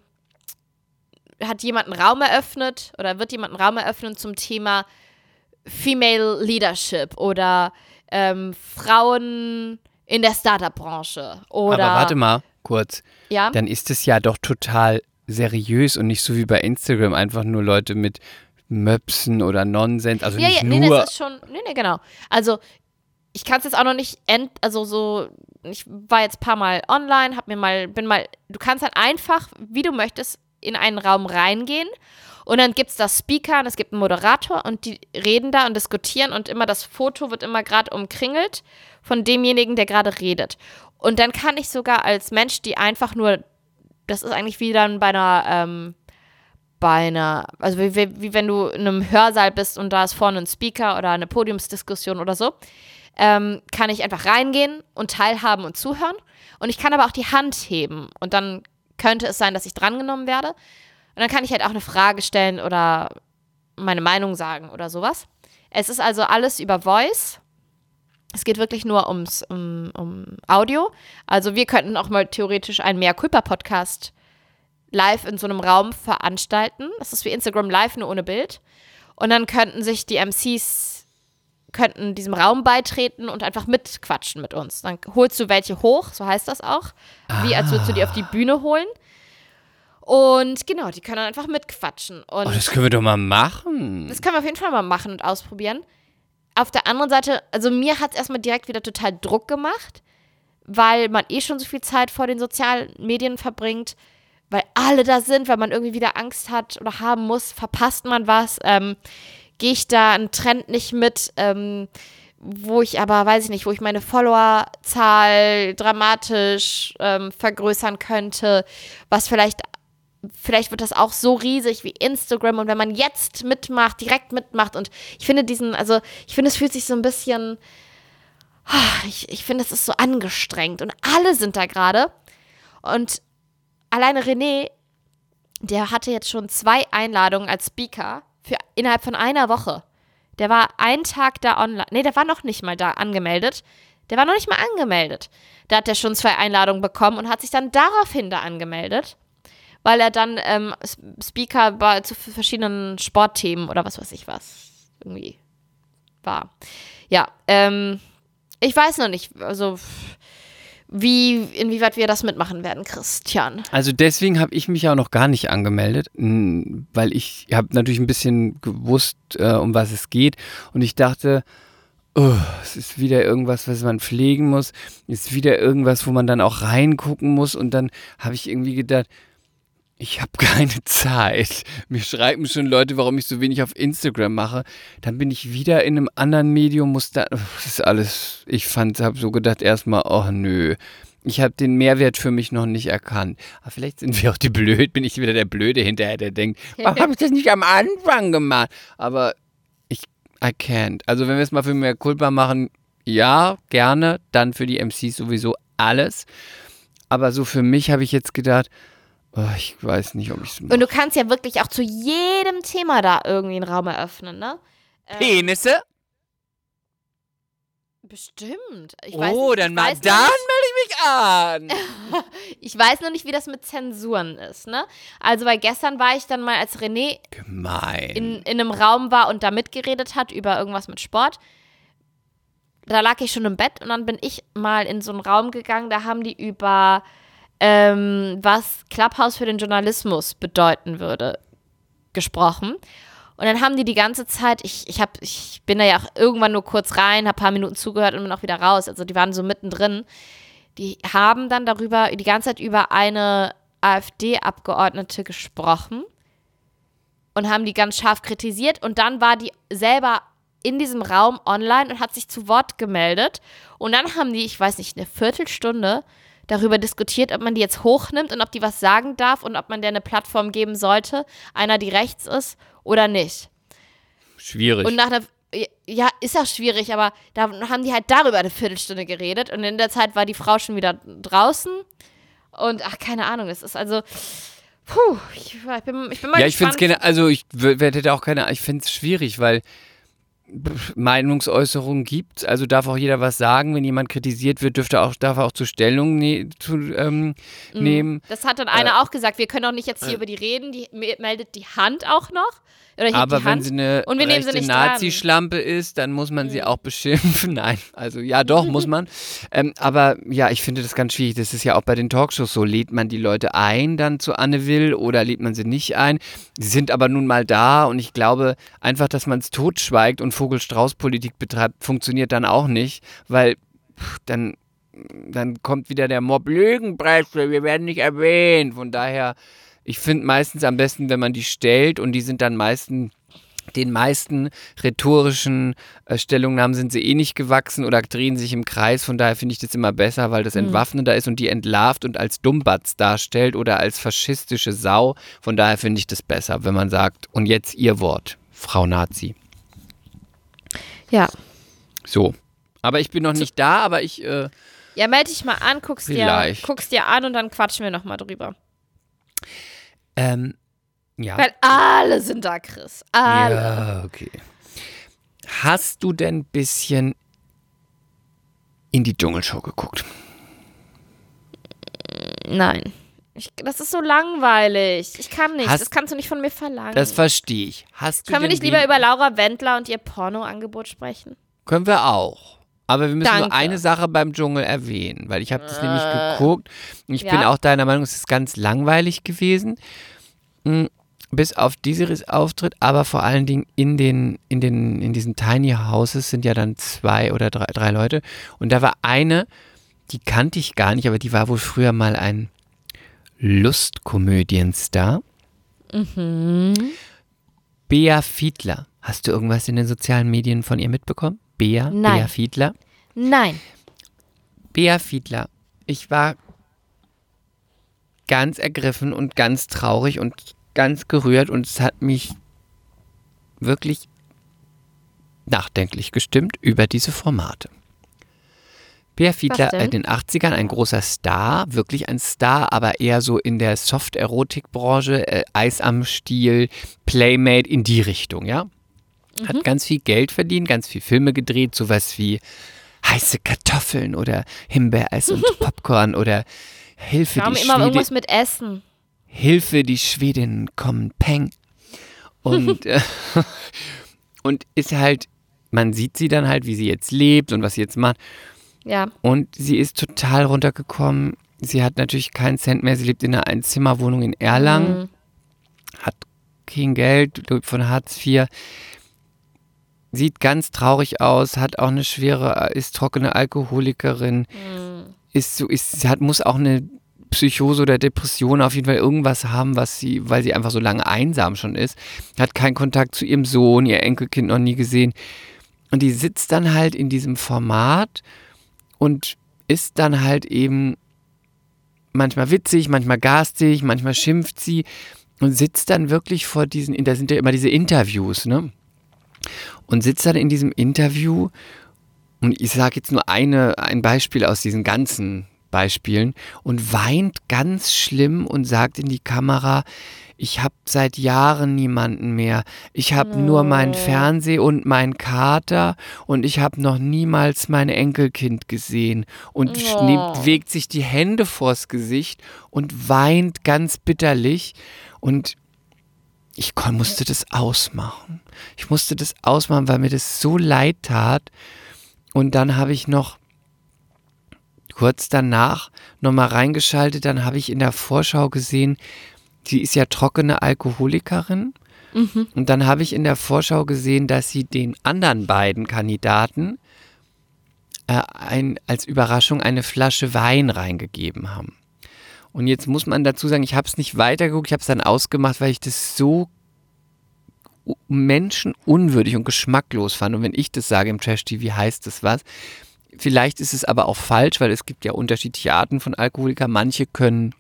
hat jemand einen Raum eröffnet oder wird jemand einen Raum eröffnen zum Thema Female Leadership oder ähm, Frauen in der Startup-Branche oder Aber warte mal, kurz. ja. Dann ist es ja doch total seriös und nicht so wie bei Instagram einfach nur Leute mit Möpsen oder Nonsens. Also Ja, nicht ja, nee, nur. das ist schon, nee, nee, genau. Also, ich kann es jetzt auch noch nicht end, also so, ich war jetzt ein paar Mal online, hab mir mal, bin mal, du kannst halt einfach, wie du möchtest, in einen Raum reingehen und dann gibt es da Speaker und es gibt einen Moderator und die reden da und diskutieren und immer das Foto wird immer gerade umkringelt von demjenigen, der gerade redet. Und dann kann ich sogar als Mensch, die einfach nur, das ist eigentlich wie dann bei einer, ähm, bei einer, also wie, wie, wie wenn du in einem Hörsaal bist und da ist vorne ein Speaker oder eine Podiumsdiskussion oder so, ähm, kann ich einfach reingehen und teilhaben und zuhören. Und ich kann aber auch die Hand heben und dann könnte es sein, dass ich drangenommen werde. Und dann kann ich halt auch eine Frage stellen oder meine Meinung sagen oder sowas. Es ist also alles über Voice. Es geht wirklich nur ums um, um Audio. Also wir könnten auch mal theoretisch einen Mehr Culpa Podcast live in so einem Raum veranstalten. Das ist wie Instagram Live, nur ohne Bild. Und dann könnten sich die MCs könnten diesem Raum beitreten und einfach mitquatschen mit uns. Dann holst du welche hoch, so heißt das auch. Wie als würdest du die auf die Bühne holen. Und genau, die können dann einfach mitquatschen. Und Oh, das können wir doch mal machen. das können wir auf jeden Fall mal machen und ausprobieren. Auf der anderen Seite, also mir hat es erstmal direkt wieder total Druck gemacht, weil man eh schon so viel Zeit vor den sozialen Medien verbringt, weil alle da sind, weil man irgendwie wieder Angst hat oder haben muss, verpasst man was, ähm, gehe ich da einen Trend nicht mit, ähm, wo ich aber, weiß ich nicht, wo ich meine Followerzahl dramatisch ähm, vergrößern könnte, was vielleicht vielleicht wird das auch so riesig wie Instagram. Und wenn man jetzt mitmacht, direkt mitmacht und ich finde diesen, also ich finde, es fühlt sich so ein bisschen, ah, ich, ich finde, es ist so angestrengt. Und alle sind da gerade. Und alleine René, der hatte jetzt schon zwei Einladungen als Speaker für innerhalb von einer Woche. Der war einen Tag da online, nee, der war noch nicht mal da angemeldet. Der war noch nicht mal angemeldet. Da hat er schon zwei Einladungen bekommen und hat sich dann daraufhin da angemeldet weil er dann ähm, Speaker war zu verschiedenen Sportthemen oder was weiß ich was irgendwie war. Ja, ähm, ich weiß noch nicht, also wie, inwieweit wir das mitmachen werden, Christian. Also deswegen habe ich mich auch noch gar nicht angemeldet, weil ich habe natürlich ein bisschen gewusst, äh, um was es geht. Und ich dachte, oh, es ist wieder irgendwas, was man pflegen muss, ist wieder irgendwas, wo man dann auch reingucken muss. Und dann habe ich irgendwie gedacht, ich habe keine Zeit. Mir schreiben schon Leute, warum ich so wenig auf Instagram mache. Dann bin ich wieder in einem anderen Medium, muss da, das ist alles, ich fand, habe so gedacht erstmal, oh nö, ich habe den Mehrwert für mich noch nicht erkannt. Aber vielleicht sind wir auch die Blöd, bin ich wieder der Blöde hinterher, der denkt, warum habe ich das nicht am Anfang gemacht? Aber ich, I can't. Also wenn wir es mal für mehr Culpa machen, ja, gerne, dann für die MCs sowieso alles. Aber so für mich habe ich jetzt gedacht, ich weiß nicht, ob ich es Und du kannst ja wirklich auch zu jedem Thema da irgendwie einen Raum eröffnen, ne? Ähm, Penisse? Bestimmt. Ich weiß oh, nicht, dann ich mal weiß dann noch melde ich mich an. nicht, Ich weiß noch nicht, wie das mit Zensuren ist, ne? Also, weil gestern war ich dann mal, als René Gemein. in, in einem Raum war und da mitgeredet hat über irgendwas mit Sport. Da lag ich schon im Bett und dann bin ich mal in so einen Raum gegangen, da haben die über ähm, was Clubhouse für den Journalismus bedeuten würde, gesprochen. Und dann haben die die ganze Zeit, ich, ich, hab, ich bin da ja auch irgendwann nur kurz rein, habe ein paar Minuten zugehört und bin auch wieder raus. Also die waren so mittendrin. Die haben dann darüber, die ganze Zeit über eine AfD-Abgeordnete gesprochen und haben die ganz scharf kritisiert. Und dann war die selber in diesem Raum online und hat sich zu Wort gemeldet. Und dann haben die, ich weiß nicht, eine Viertelstunde darüber diskutiert, ob man die jetzt hochnimmt und ob die was sagen darf und ob man der eine Plattform geben sollte, einer, die rechts ist oder nicht. Schwierig. Und nach einer, ja, ist auch schwierig, aber da haben die halt darüber eine Viertelstunde geredet und in der Zeit war die Frau schon wieder draußen und ach, keine Ahnung, es ist also, puh, ich, ich bin, ich bin mal ja, ich finde gespannt. es also ich werde da auch keine, ich finde es schwierig, weil Meinungsäußerungen gibt. Also darf auch jeder was sagen. Wenn jemand kritisiert wird, dürfte auch, darf er auch zu Stellung ne zu, ähm, Mhm. nehmen. Das hat dann einer auch gesagt, wir können doch nicht jetzt hier über die reden, die me- meldet die Hand auch noch. Oder hebt Aber die wenn Hand. sie eine und wir nehmen sie nicht. Mhm. Nazi-Schlampe ist, dann muss man sie auch beschimpfen. Nein, also ja, doch, muss man. Ähm, aber ja, ich finde das ganz schwierig. Das ist ja auch bei den Talkshows so. Lädt man die Leute ein dann zu Anne Will oder lädt man sie nicht ein? Sie sind aber nun mal da und ich glaube einfach, dass man es totschweigt und Vogel-Strauß-Politik betreibt, funktioniert dann auch nicht, weil pff, dann, dann kommt wieder der Mob Lügenpresse, wir werden nicht erwähnt. Von daher, ich finde meistens am besten, wenn man die stellt und die sind dann meistens den meisten rhetorischen äh, Stellungnahmen sind sie eh nicht gewachsen oder drehen sich im Kreis. Von daher finde ich das immer besser, weil das entwaffnender ist und die entlarvt und als Dummbatz darstellt oder als faschistische Sau. Von daher finde ich das besser, wenn man sagt, und jetzt ihr Wort, Frau Nazi. Ja. So. Aber ich bin noch nicht da, aber ich, äh, Ja, melde dich mal an, guckst dir, Vielleicht. guckst dir an und dann quatschen wir nochmal drüber. Ähm, ja. Weil alle sind da, Chris. Alle. Ja, okay. Hast du denn ein bisschen in die Dschungelshow geguckt? Nein. Ich, das ist so langweilig. Ich kann nicht. Hast- das kannst du nicht von mir verlangen. Das verstehe ich. Hast du Können wir nicht lieber über Laura Wendler und ihr Pornoangebot sprechen? Können wir auch. Aber wir müssen nur Danke. eine Sache beim Dschungel erwähnen, weil ich habe das nämlich Äh. geguckt. Und ich Ja. bin auch deiner Meinung, es ist ganz langweilig gewesen. Mm, Bis auf Desiris Auftritt, aber vor allen Dingen in den, in den, in diesen Tiny Houses sind ja dann zwei oder drei, drei Leute. Und da war eine, die kannte ich gar nicht, aber die war wohl früher mal ein Lustkomödienstar. Mhm. Bea Fiedler. Hast du irgendwas in den sozialen Medien von ihr mitbekommen? Bea, Nein. Bea Fiedler. Nein. Bea Fiedler, ich war ganz ergriffen und ganz traurig und ganz gerührt und es hat mich wirklich nachdenklich gestimmt über diese Formate. Bea Fiedler in den 80ern ein großer Star, wirklich ein Star, aber eher so in der Soft-Erotik-Branche, äh, Eis am Stiel, Playmate in die Richtung, ja. Mhm. Hat ganz viel Geld verdient, ganz viel Filme gedreht, sowas wie heiße Kartoffeln oder Himbeereis und Popcorn oder Hilfe, haben die immer Schwede, irgendwas mit Essen. Hilfe, die Schwedinnen kommen, Peng. Und, äh, und ist halt, man sieht sie dann halt, wie sie jetzt lebt und was sie jetzt macht. Ja. Und sie ist total runtergekommen. Sie hat natürlich keinen Cent mehr. Sie lebt in einer Einzimmerwohnung in Erlangen, Mhm. hat kein Geld, lebt von Hartz IV. Sieht ganz traurig aus, hat auch eine schwere, ist trockene Alkoholikerin, Mhm. ist so, ist, hat, muss auch eine Psychose oder Depression auf jeden Fall irgendwas haben, was sie, weil sie einfach so lange einsam schon ist, hat keinen Kontakt zu ihrem Sohn, ihr Enkelkind noch nie gesehen. Und die sitzt dann halt in diesem Format und ist dann halt eben manchmal witzig, manchmal garstig, manchmal schimpft sie und sitzt dann wirklich vor diesen, da sind ja immer diese Interviews, ne? Und sitzt dann in diesem Interview und ich sage jetzt nur eine, ein Beispiel aus diesen ganzen Beispielen und weint ganz schlimm und sagt in die Kamera, ich habe seit Jahren niemanden mehr. Ich habe nur meinen Fernseh und meinen Kater und ich habe noch niemals mein Enkelkind gesehen und Oh. nimmt, wägt sich die Hände vors Gesicht und weint ganz bitterlich und ich musste das ausmachen. Ich musste das ausmachen, weil mir das so leid tat. Und dann habe ich noch kurz danach nochmal reingeschaltet, dann habe ich in der Vorschau gesehen, sie ist ja trockene Alkoholikerin. Und dann habe ich in der Vorschau gesehen, dass sie den anderen beiden Kandidaten äh, ein, als Überraschung eine Flasche Wein reingegeben haben. Und jetzt muss man dazu sagen, ich habe es nicht weitergeguckt, ich habe es dann ausgemacht, weil ich das so menschenunwürdig und geschmacklos fand. Und wenn ich das sage im Trash-TV, heißt das was. Vielleicht ist es aber auch falsch, weil es gibt ja unterschiedliche Arten von Alkoholiker. Manche können,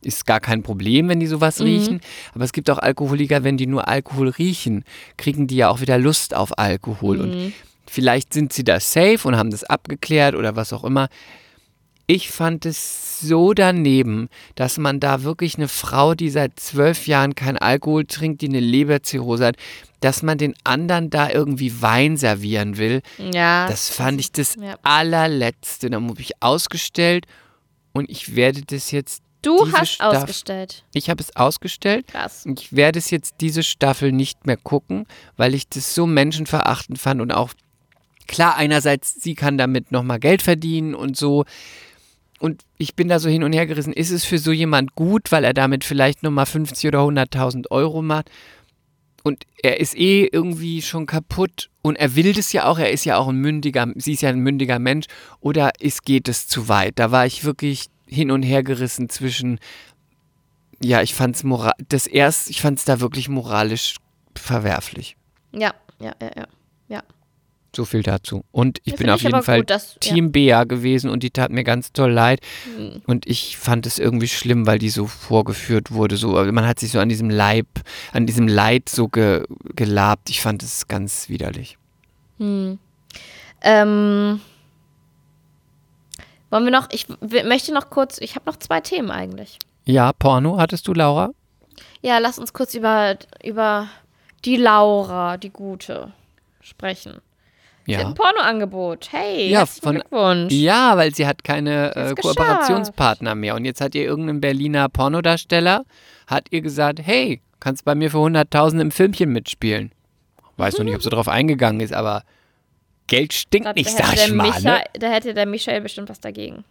ist gar kein Problem, wenn die sowas riechen. Aber es gibt auch Alkoholiker, wenn die nur Alkohol riechen, kriegen die ja auch wieder Lust auf Alkohol. Und vielleicht sind sie da safe und haben das abgeklärt oder was auch immer. Ich fand es so daneben, dass man da wirklich eine Frau, die seit zwölf Jahren kein Alkohol trinkt, die eine Leberzirrhose hat, dass man den anderen da irgendwie Wein servieren will. Ja. Das fand ich das Ja. allerletzte. Da habe ich ausgestellt und ich werde das jetzt. du hast Staff- ausgestellt. Ich habe es ausgestellt. Krass. Ich werde es jetzt diese Staffel nicht mehr gucken, weil ich das so menschenverachtend fand und auch klar, einerseits, sie kann damit nochmal Geld verdienen und so. Und ich bin da so hin und her gerissen. Ist es für so jemand gut, weil er damit vielleicht nochmal 50 oder 100.000 Euro macht? Und er ist eh irgendwie schon kaputt und er will das ja auch. Er ist ja auch ein mündiger, sie ist ja ein mündiger Mensch. Oder ist, geht es zu weit? Da war ich wirklich hin und her gerissen zwischen, ja, ich fand's moral, das erst, ich fand's da wirklich moralisch verwerflich. Ja, ja, ja, ja. ja. So viel dazu. Und ich Ja, bin auf jeden Fall gut, dass- ja. Team Bea gewesen und die tat mir ganz toll leid. Hm. Und ich fand es irgendwie schlimm, weil die so vorgeführt wurde. So, man hat sich so an diesem Leib, an diesem Leid so ge, gelabt. Ich fand es ganz widerlich. Ähm, wollen wir noch, ich möchte noch kurz, ich habe noch zwei Themen eigentlich. Ja, Porno hattest du, Laura? Ja, lass uns kurz über, über die Laura, die Gute, sprechen. Sie hat Ja. ein Pornoangebot. Hey, Ja, von- Glückwunsch. Ja, weil sie hat keine äh, geschafft. Kooperationspartner mehr. Und jetzt hat ihr irgendein Berliner Pornodarsteller, hat ihr gesagt, hey, kannst bei mir für 100.000 im Filmchen mitspielen. Weiß noch nicht, ob sie drauf eingegangen ist, aber Geld stinkt Da nicht, sag ich mal. Micha, Ne? Da hätte der Michael bestimmt was dagegen.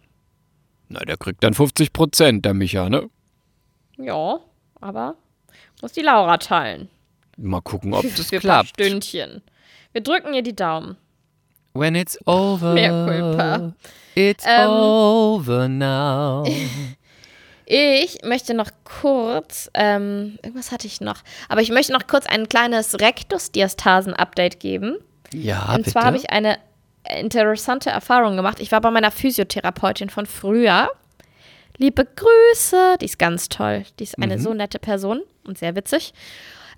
Na, der kriegt dann 50 Prozent, der Micha, ne? Ja, aber muss die Laura teilen. Mal gucken, ob das klappt. Stündchen. Wir drücken ihr die Daumen. When it's over, Mehr Culpa. it's Ähm. over now. Ich möchte noch kurz, ähm, irgendwas hatte ich noch, aber ich möchte noch kurz ein kleines Rektusdiastasen-Update geben. Ja, Und bitte. zwar habe ich eine interessante Erfahrung gemacht. Ich war bei meiner Physiotherapeutin von früher. Liebe Grüße, die ist ganz toll. Die ist eine so nette Person und sehr witzig.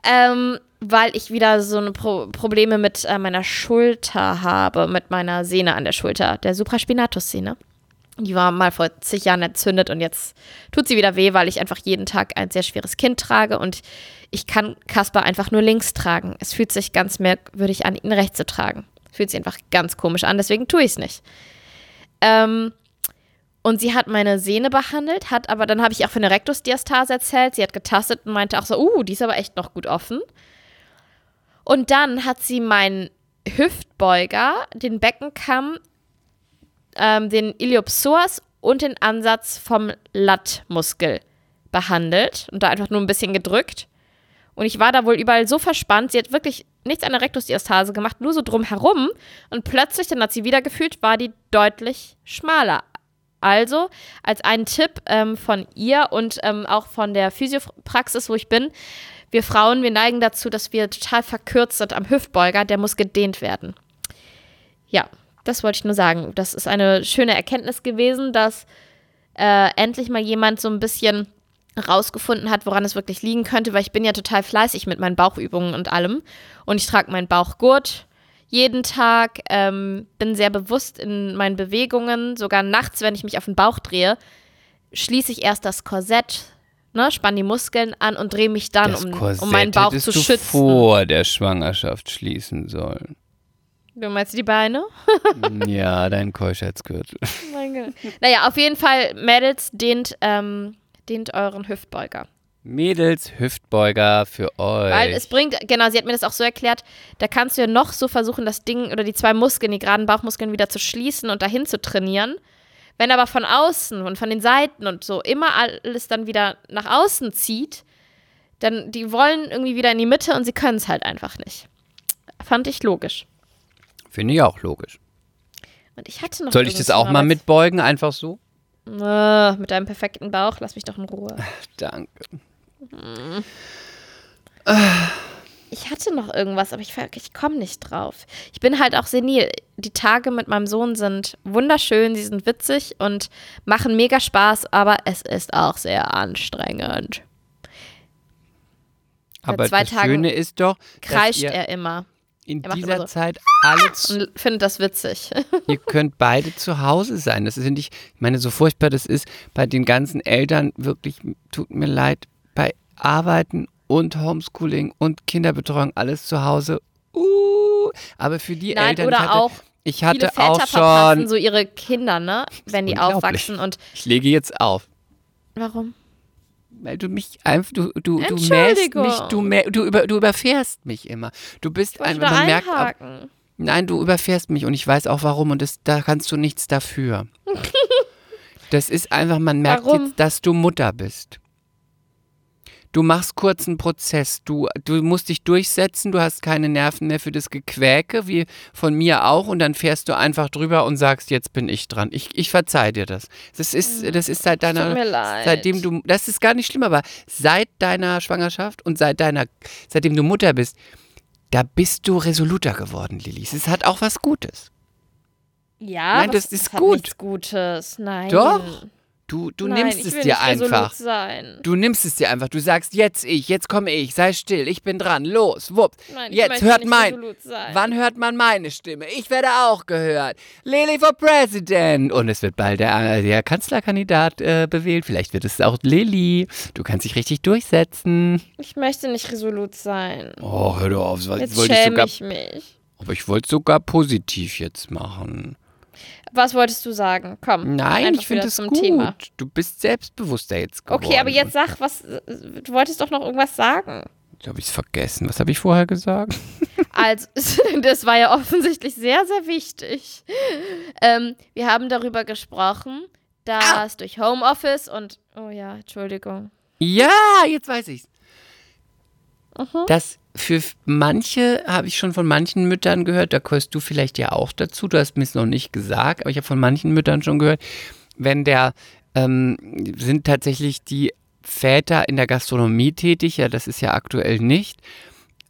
Ähm, weil ich wieder so eine Pro Probleme mit äh, meiner Schulter habe, mit meiner Sehne an der Schulter, der Supraspinatus-Sehne. Die war mal vor zig Jahren entzündet und jetzt tut sie wieder weh, weil ich einfach jeden Tag ein sehr schweres Kind trage und ich kann Kasper einfach nur links tragen. Es fühlt sich ganz merkwürdig an, ihn rechts zu tragen. Fühlt sich einfach ganz komisch an, deswegen tue ich es nicht. Ähm, und sie hat meine Sehne behandelt, hat aber, dann habe ich auch von der Rektusdiastase erzählt. Sie hat getastet und meinte auch so, uh, die ist aber echt noch gut offen. Und dann hat sie meinen Hüftbeuger, den Beckenkamm, ähm, den Iliopsoas und den Ansatz vom Lattmuskel behandelt und da einfach nur ein bisschen gedrückt. Und ich war da wohl überall so verspannt, sie hat wirklich nichts an der Rektusdiastase gemacht, nur so drumherum. Und plötzlich, dann hat sie wieder gefühlt, war die deutlich schmaler. Also, als einen Tipp ähm, von ihr und ähm, auch von der Physiopraxis, wo ich bin, wir Frauen, wir neigen dazu, dass wir total verkürzt sind am Hüftbeuger, der muss gedehnt werden. Ja, das wollte ich nur sagen. Das ist eine schöne Erkenntnis gewesen, dass äh, endlich mal jemand so ein bisschen rausgefunden hat, woran es wirklich liegen könnte, weil ich bin ja total fleißig mit meinen Bauchübungen und allem. Und ich trage meinen Bauchgurt jeden Tag, ähm, bin sehr bewusst in meinen Bewegungen, sogar nachts, wenn ich mich auf den Bauch drehe, schließe ich erst das Korsett, ne, spann die Muskeln an und drehe mich dann, das um, um meinen Bauch zu du schützen. vor der Schwangerschaft schließen sollen. Du meinst die Beine? ja, dein Keuschheitsgürtel. Mein Gott. Naja, auf jeden Fall, Mädels, dehnt, ähm, dehnt euren Hüftbeuger. Mädels, Hüftbeuger für euch. Weil es bringt, genau, sie hat mir das auch so erklärt, da kannst du ja noch so versuchen, das Ding oder die zwei Muskeln, die geraden Bauchmuskeln wieder zu schließen und dahin zu trainieren. Wenn aber von außen und von den Seiten und so immer alles dann wieder nach außen zieht, dann die wollen irgendwie wieder in die Mitte und sie können es halt einfach nicht. Fand ich logisch. Finde ich auch logisch. Und ich hatte noch Soll ich das auch mal mitbeugen, einfach so? Äh, mit deinem perfekten Bauch, lass mich doch in Ruhe. Danke. Ich hatte noch irgendwas, aber ich, ich komme nicht drauf. Ich bin halt auch senil. Die Tage mit meinem Sohn sind wunderschön, sie sind witzig und machen mega Spaß, aber es ist auch sehr anstrengend. Aber zwei das Tagen Schöne ist doch, Kreischt er immer in er dieser immer so. Zeit alle zu, und findet das witzig. ihr könnt beide zu Hause sein. Das ist nicht, ich meine, so furchtbar das ist, bei den ganzen Eltern wirklich, tut mir leid, bei Arbeiten und Homeschooling und Kinderbetreuung alles zu Hause. Uh, aber für die Nein, Eltern, oder ich hatte, auch ich viele hatte Väter auch verpassen schon, so ihre Kinder, ne? Wenn die aufwachsen und ich lege jetzt auf. warum? Weil du mich einfach, du, du, du mähst mich, du, mä- du, über, du überfährst mich immer. Du bist einfach, man merkt, einhaken. nein, du überfährst mich und ich weiß auch warum und das, da kannst du nichts dafür. das ist einfach, man merkt Warum? jetzt, dass du Mutter bist. Du machst kurz einen Prozess, du, du musst dich durchsetzen, du hast keine Nerven mehr für das Gequäke, wie von mir auch, und dann fährst du einfach drüber und sagst, jetzt bin ich dran. Ich, ich verzeih dir das. Das ist, das ist seit deiner, Tut mir leid. seitdem du, das ist gar nicht schlimm, aber seit deiner Schwangerschaft und seit deiner, seitdem du Mutter bist, da bist du resoluter geworden, Lilis. Es hat auch was Gutes. Ja, Nein, das es- ist hat gut. nichts Gutes. Nein. Doch, Du, du Nein, nimmst es dir einfach. Du nimmst es dir einfach. Du sagst, jetzt ich, jetzt komme ich, sei still, ich bin dran, los, wupp. Nein, jetzt hört mein. Wann hört man meine Stimme? Ich werde auch gehört. Lily for President. Und es wird bald der, äh, der Kanzlerkandidat äh, bewählt. Vielleicht wird es auch Lily. Du kannst dich richtig durchsetzen. Ich möchte nicht resolut sein. Oh, hör doch auf. Was Jetzt schäme ich mich. aber ich wollte sogar positiv jetzt machen. Was wolltest du sagen? Komm. Nein, ich finde es zum gut. Thema. Du bist selbstbewusster jetzt geworden. Okay, aber jetzt sag, was. Du wolltest doch noch irgendwas sagen. Jetzt habe ich es vergessen. Was habe ich vorher gesagt? Also, das war ja offensichtlich sehr, sehr wichtig. Ähm, wir haben darüber gesprochen, dass durch Homeoffice und. Oh ja, Entschuldigung. Ja, jetzt weiß ich's. Das für manche habe ich schon von manchen Müttern gehört, da gehörst du vielleicht ja auch dazu, du hast mir es noch nicht gesagt, aber ich habe von manchen Müttern schon gehört, wenn der, ähm, sind tatsächlich die Väter in der Gastronomie tätig, ja, das ist ja aktuell nicht,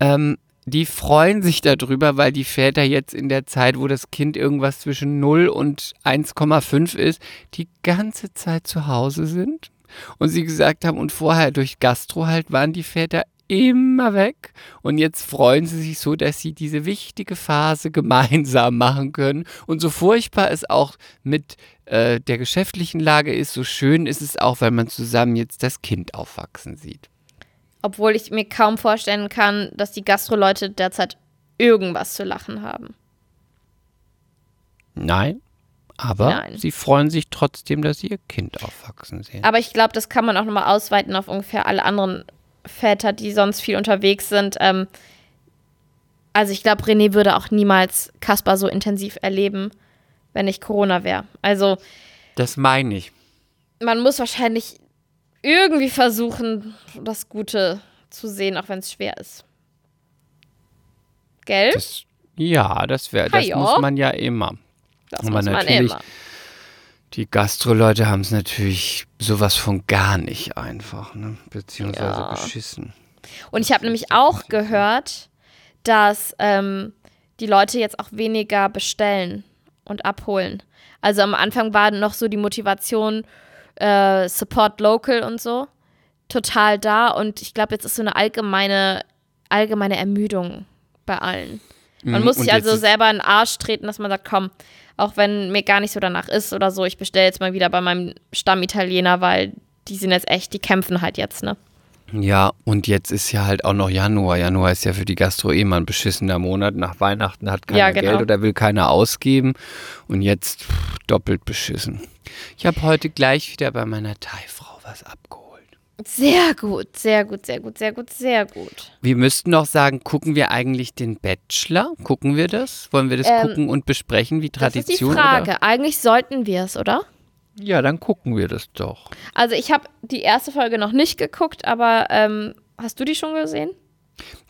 ähm, die freuen sich darüber, weil die Väter jetzt in der Zeit, wo das Kind irgendwas zwischen 0 und 1,5 ist, die ganze Zeit zu Hause sind. Und sie gesagt haben, und vorher durch Gastro halt waren die Väter immer weg. Und jetzt freuen sie sich so, dass sie diese wichtige Phase gemeinsam machen können. Und so furchtbar es auch mit äh, der geschäftlichen Lage ist, so schön ist es auch, weil man zusammen jetzt das Kind aufwachsen sieht. Obwohl ich mir kaum vorstellen kann, dass die Gastro-Leute derzeit irgendwas zu lachen haben. Nein, aber Nein. sie freuen sich trotzdem, dass sie ihr Kind aufwachsen sehen. Aber ich glaube, das kann man auch nochmal ausweiten auf ungefähr alle anderen Väter, die sonst viel unterwegs sind. Ähm, also ich glaube, René würde auch niemals Kaspar so intensiv erleben, wenn nicht Corona wäre. Also Das meine ich. man muss wahrscheinlich irgendwie versuchen, das Gute zu sehen, auch wenn es schwer ist. Gell? Das, ja, das wäre, das muss man ja immer. Das aber muss man natürlich- immer. Die Gastro-Leute haben es natürlich sowas von gar nicht einfach, ne? beziehungsweise Ja. beschissen. Und ich habe nämlich auch gehört, dass ähm, die Leute jetzt auch weniger bestellen und abholen. Also am Anfang war noch so die Motivation, äh, Support Local und so, total da. Und ich glaube, jetzt ist so eine allgemeine, allgemeine Ermüdung bei allen. Man Mhm, muss und sich also selber in den Arsch treten, dass man sagt, komm, auch wenn mir gar nicht so danach ist oder so, ich bestelle jetzt mal wieder bei meinem Stammitaliener, weil die sind jetzt echt, die kämpfen halt jetzt, ne? Ja, und jetzt ist ja halt auch noch Januar. Januar ist ja für die Gastro eh mal ein beschissener Monat. Nach Weihnachten hat keiner Ja, genau. Geld oder will keiner ausgeben. Und jetzt pff, doppelt beschissen. Ich habe heute gleich wieder bei meiner Thai-Frau was abgeholt. Sehr gut, sehr gut, sehr gut, sehr gut, sehr gut. Wir müssten noch sagen, gucken wir eigentlich den Bachelor? Gucken wir das? Wollen wir das Ähm, gucken und besprechen, wie Das ist die Tradition? Frage. Oder? Eigentlich sollten wir es, oder? Ja, dann gucken wir das doch. Also ich habe die erste Folge noch nicht geguckt, aber ähm, hast du die schon gesehen?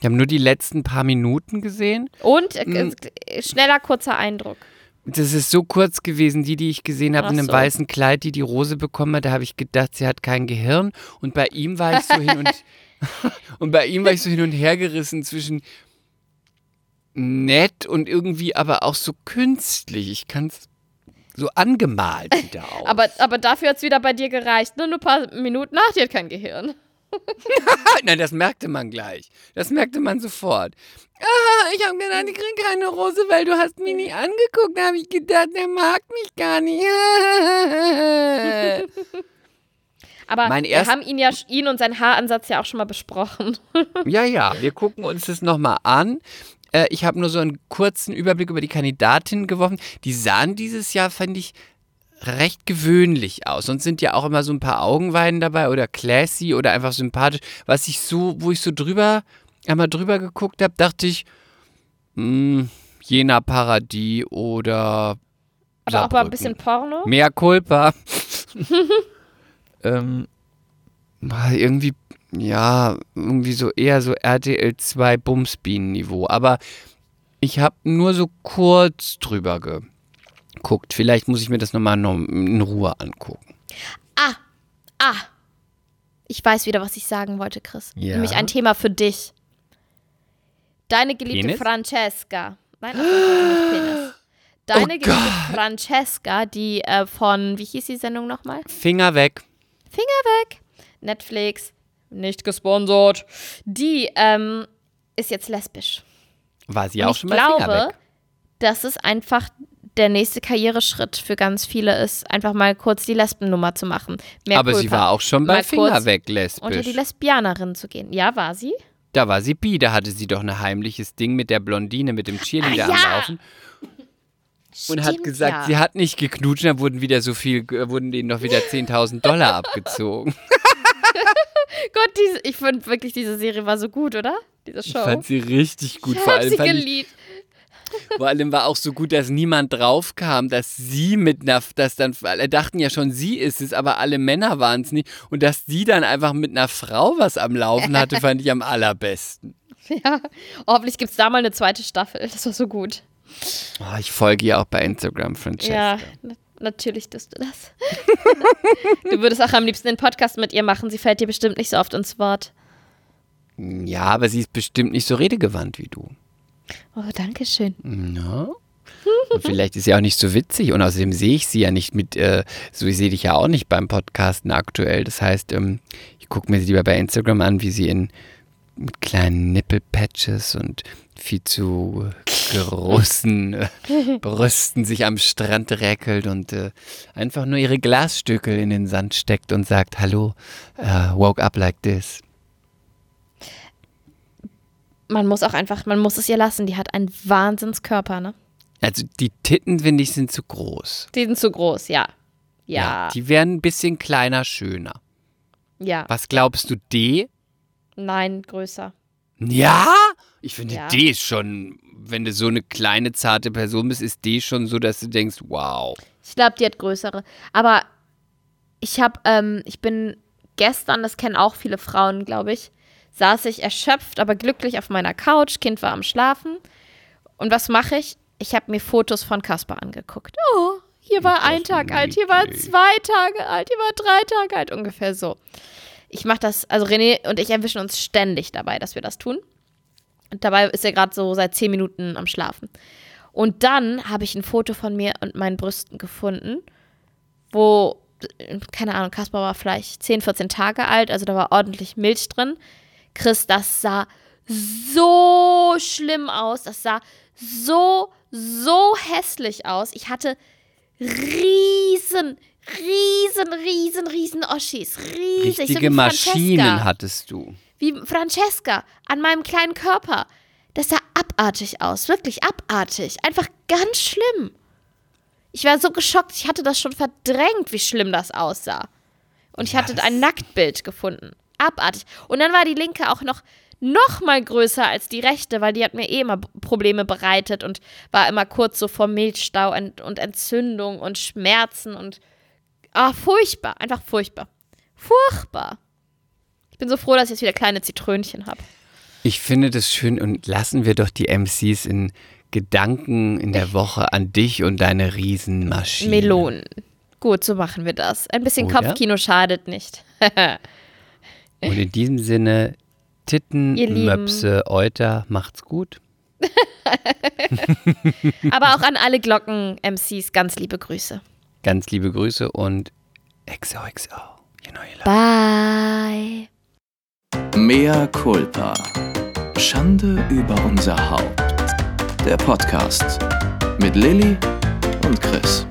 Wir haben nur die letzten paar Minuten gesehen. Und äh, Mm. äh, schneller, kurzer Eindruck. Das ist so kurz gewesen, die, die ich gesehen habe, Ach in einem so. weißen Kleid, die die Rose bekommen hat. Da habe ich gedacht, sie hat kein Gehirn. Und bei ihm war ich so hin und und bei ihm war ich so hin und her gerissen zwischen nett und irgendwie aber auch so künstlich. Ich kann es so angemalt wieder aus. Aber, aber dafür hat es wieder bei dir gereicht. Nur ein paar Minuten nach, die hat kein Gehirn. Nein, das merkte man gleich. Das merkte man sofort. Ah, ich habe gedacht, ich kriege keine Rose, weil du hast mich nie angeguckt. Da habe ich gedacht, der mag mich gar nicht. Aber Mein wir haben ihn ja, ihn und seinen Haaransatz ja auch schon mal besprochen. ja, ja, wir gucken uns das nochmal an. Äh, ich habe nur so einen kurzen Überblick über die Kandidatinnen geworfen. Die sahen dieses Jahr, fand ich, recht gewöhnlich aus. Sonst sind ja auch immer so ein paar Augenweiden dabei oder classy oder einfach sympathisch. Was ich so, wo ich so drüber, einmal drüber geguckt habe, dachte ich, mh, Jena Paradies oder Aber auch mal ein bisschen Porno. Mehr Culpa. ähm, war irgendwie, ja, irgendwie so eher so RTL 2 Bumsbienen-Niveau. Aber ich habe nur so kurz drüber geguckt. Vielleicht muss ich mir das nochmal noch in Ruhe angucken. Ah, ah. Ich weiß wieder, was ich sagen wollte, Chris. Ja. Nämlich ein Thema für dich. Deine geliebte Penis? Francesca. Nein, das ist nicht Penis. Deine Oh geliebte Francesca, die äh, von, wie hieß die Sendung nochmal? Finger weg. Finger weg. Netflix, nicht gesponsert. Die ähm, ist jetzt lesbisch. War sie Und auch ich schon mal Finger glaube, weg? dass es einfach der nächste Karriereschritt für ganz viele ist, einfach mal kurz die Lesbennummer zu machen. Mehr Aber sie Culpa. war auch schon bei Mal Finger weg unter die lesbisch. Lesbianerin zu gehen. Ja, war sie? Da war sie bi, da hatte sie doch ein heimliches Ding mit der Blondine, mit dem Cheerleader Ah, ja. am Laufen. Und hat Stimmt, gesagt, ja. sie hat nicht geknutscht, da wurden wieder so viel, äh, wurden denen noch wieder 10.000 Dollar abgezogen. Gott, diese, ich finde wirklich, diese Serie war so gut, oder? Diese Ich Show. fand sie richtig gut. ich Vor allem, sie fand ich, geliebt. Vor allem war auch so gut, dass niemand draufkam, dass sie mit einer, dass dann, alle dachten ja schon, sie ist es, aber alle Männer waren es nicht. Und dass sie dann einfach mit einer Frau was am Laufen hatte, fand ich am allerbesten. Ja. Hoffentlich gibt es da mal eine zweite Staffel. Das war so gut. Oh, ich folge ihr auch bei Instagram, Francesca. Ja, na natürlich tust du das. du würdest auch am liebsten den Podcast mit ihr machen. Sie fällt dir bestimmt nicht so oft ins Wort. Ja, aber sie ist bestimmt nicht so redegewandt wie du. Oh, danke schön. Ja. Und vielleicht ist sie auch nicht so witzig und außerdem sehe ich sie ja nicht mit, äh, so ich sehe dich ja auch nicht beim Podcasten aktuell. Das heißt, ähm, ich gucke mir sie lieber bei Instagram an, wie sie in mit kleinen Nippelpatches und viel zu großen äh, Brüsten sich am Strand räkelt und äh, einfach nur ihre Glasstückel in den Sand steckt und sagt, hallo, äh, woke up like this. Man muss auch einfach, man muss es ihr lassen. Die hat einen Wahnsinnskörper, ne? Also die Titten, finde ich, sind zu groß. Die sind zu groß, ja. Ja, Die wären ein bisschen kleiner, schöner. ja. Was glaubst du, D? Nein, größer. Ja? Ich finde, Ja. D ist schon, wenn du so eine kleine, zarte Person bist, ist D schon so, dass du denkst, wow. Ich glaube, die hat größere. Aber ich habe, ähm, ich bin gestern, das kennen auch viele Frauen, glaube ich, saß ich erschöpft, aber glücklich auf meiner Couch. Kind war am Schlafen. Und was mache ich? Ich habe mir Fotos von Kasper angeguckt. Oh, hier war ein Tag alt, hier war zwei Tage alt, hier war drei Tage alt, ungefähr so. Ich mache das, also René und ich erwischen uns ständig dabei, dass wir das tun. Und dabei ist er gerade so seit zehn Minuten am Schlafen. Und dann habe ich ein Foto von mir und meinen Brüsten gefunden, wo, äh, keine Ahnung, Kaspar war vielleicht 10, 14 Tage alt, also da war ordentlich Milch drin. Chris, das sah so schlimm aus, das sah so, so hässlich aus. Ich hatte riesen, riesen, riesen, riesen Oschis. Riesig. so Richtige wie Maschinen Francesca hattest du. wie Francesca an meinem kleinen Körper. Das sah abartig aus, wirklich abartig. Einfach ganz schlimm. Ich war so geschockt, ich hatte das schon verdrängt, wie schlimm das aussah. Und ich hatte ein Nacktbild gefunden. Abartig. Und dann war die linke auch noch noch mal größer als die rechte, weil die hat mir eh immer Probleme bereitet und war immer kurz so vor Milchstau und, und Entzündung und Schmerzen und Ah, furchtbar. Einfach furchtbar. Furchtbar. Ich bin so froh, dass ich jetzt wieder kleine Zitrönchen habe. Ich finde das schön und lassen wir doch die MCs in Gedanken in der Woche an dich und deine Riesenmaschine. Melonen. Gut, so machen wir das. Ein bisschen Oder? Kopfkino schadet nicht. Und in diesem Sinne, Titten. Möpse, Euter, macht's gut. Aber auch an alle Glocken-MCs ganz liebe Grüße. Ganz liebe Grüße und XOXO. You know you love Bye. Mea culpa. Schande über unser Haupt. Der Podcast mit Lilly und Chris.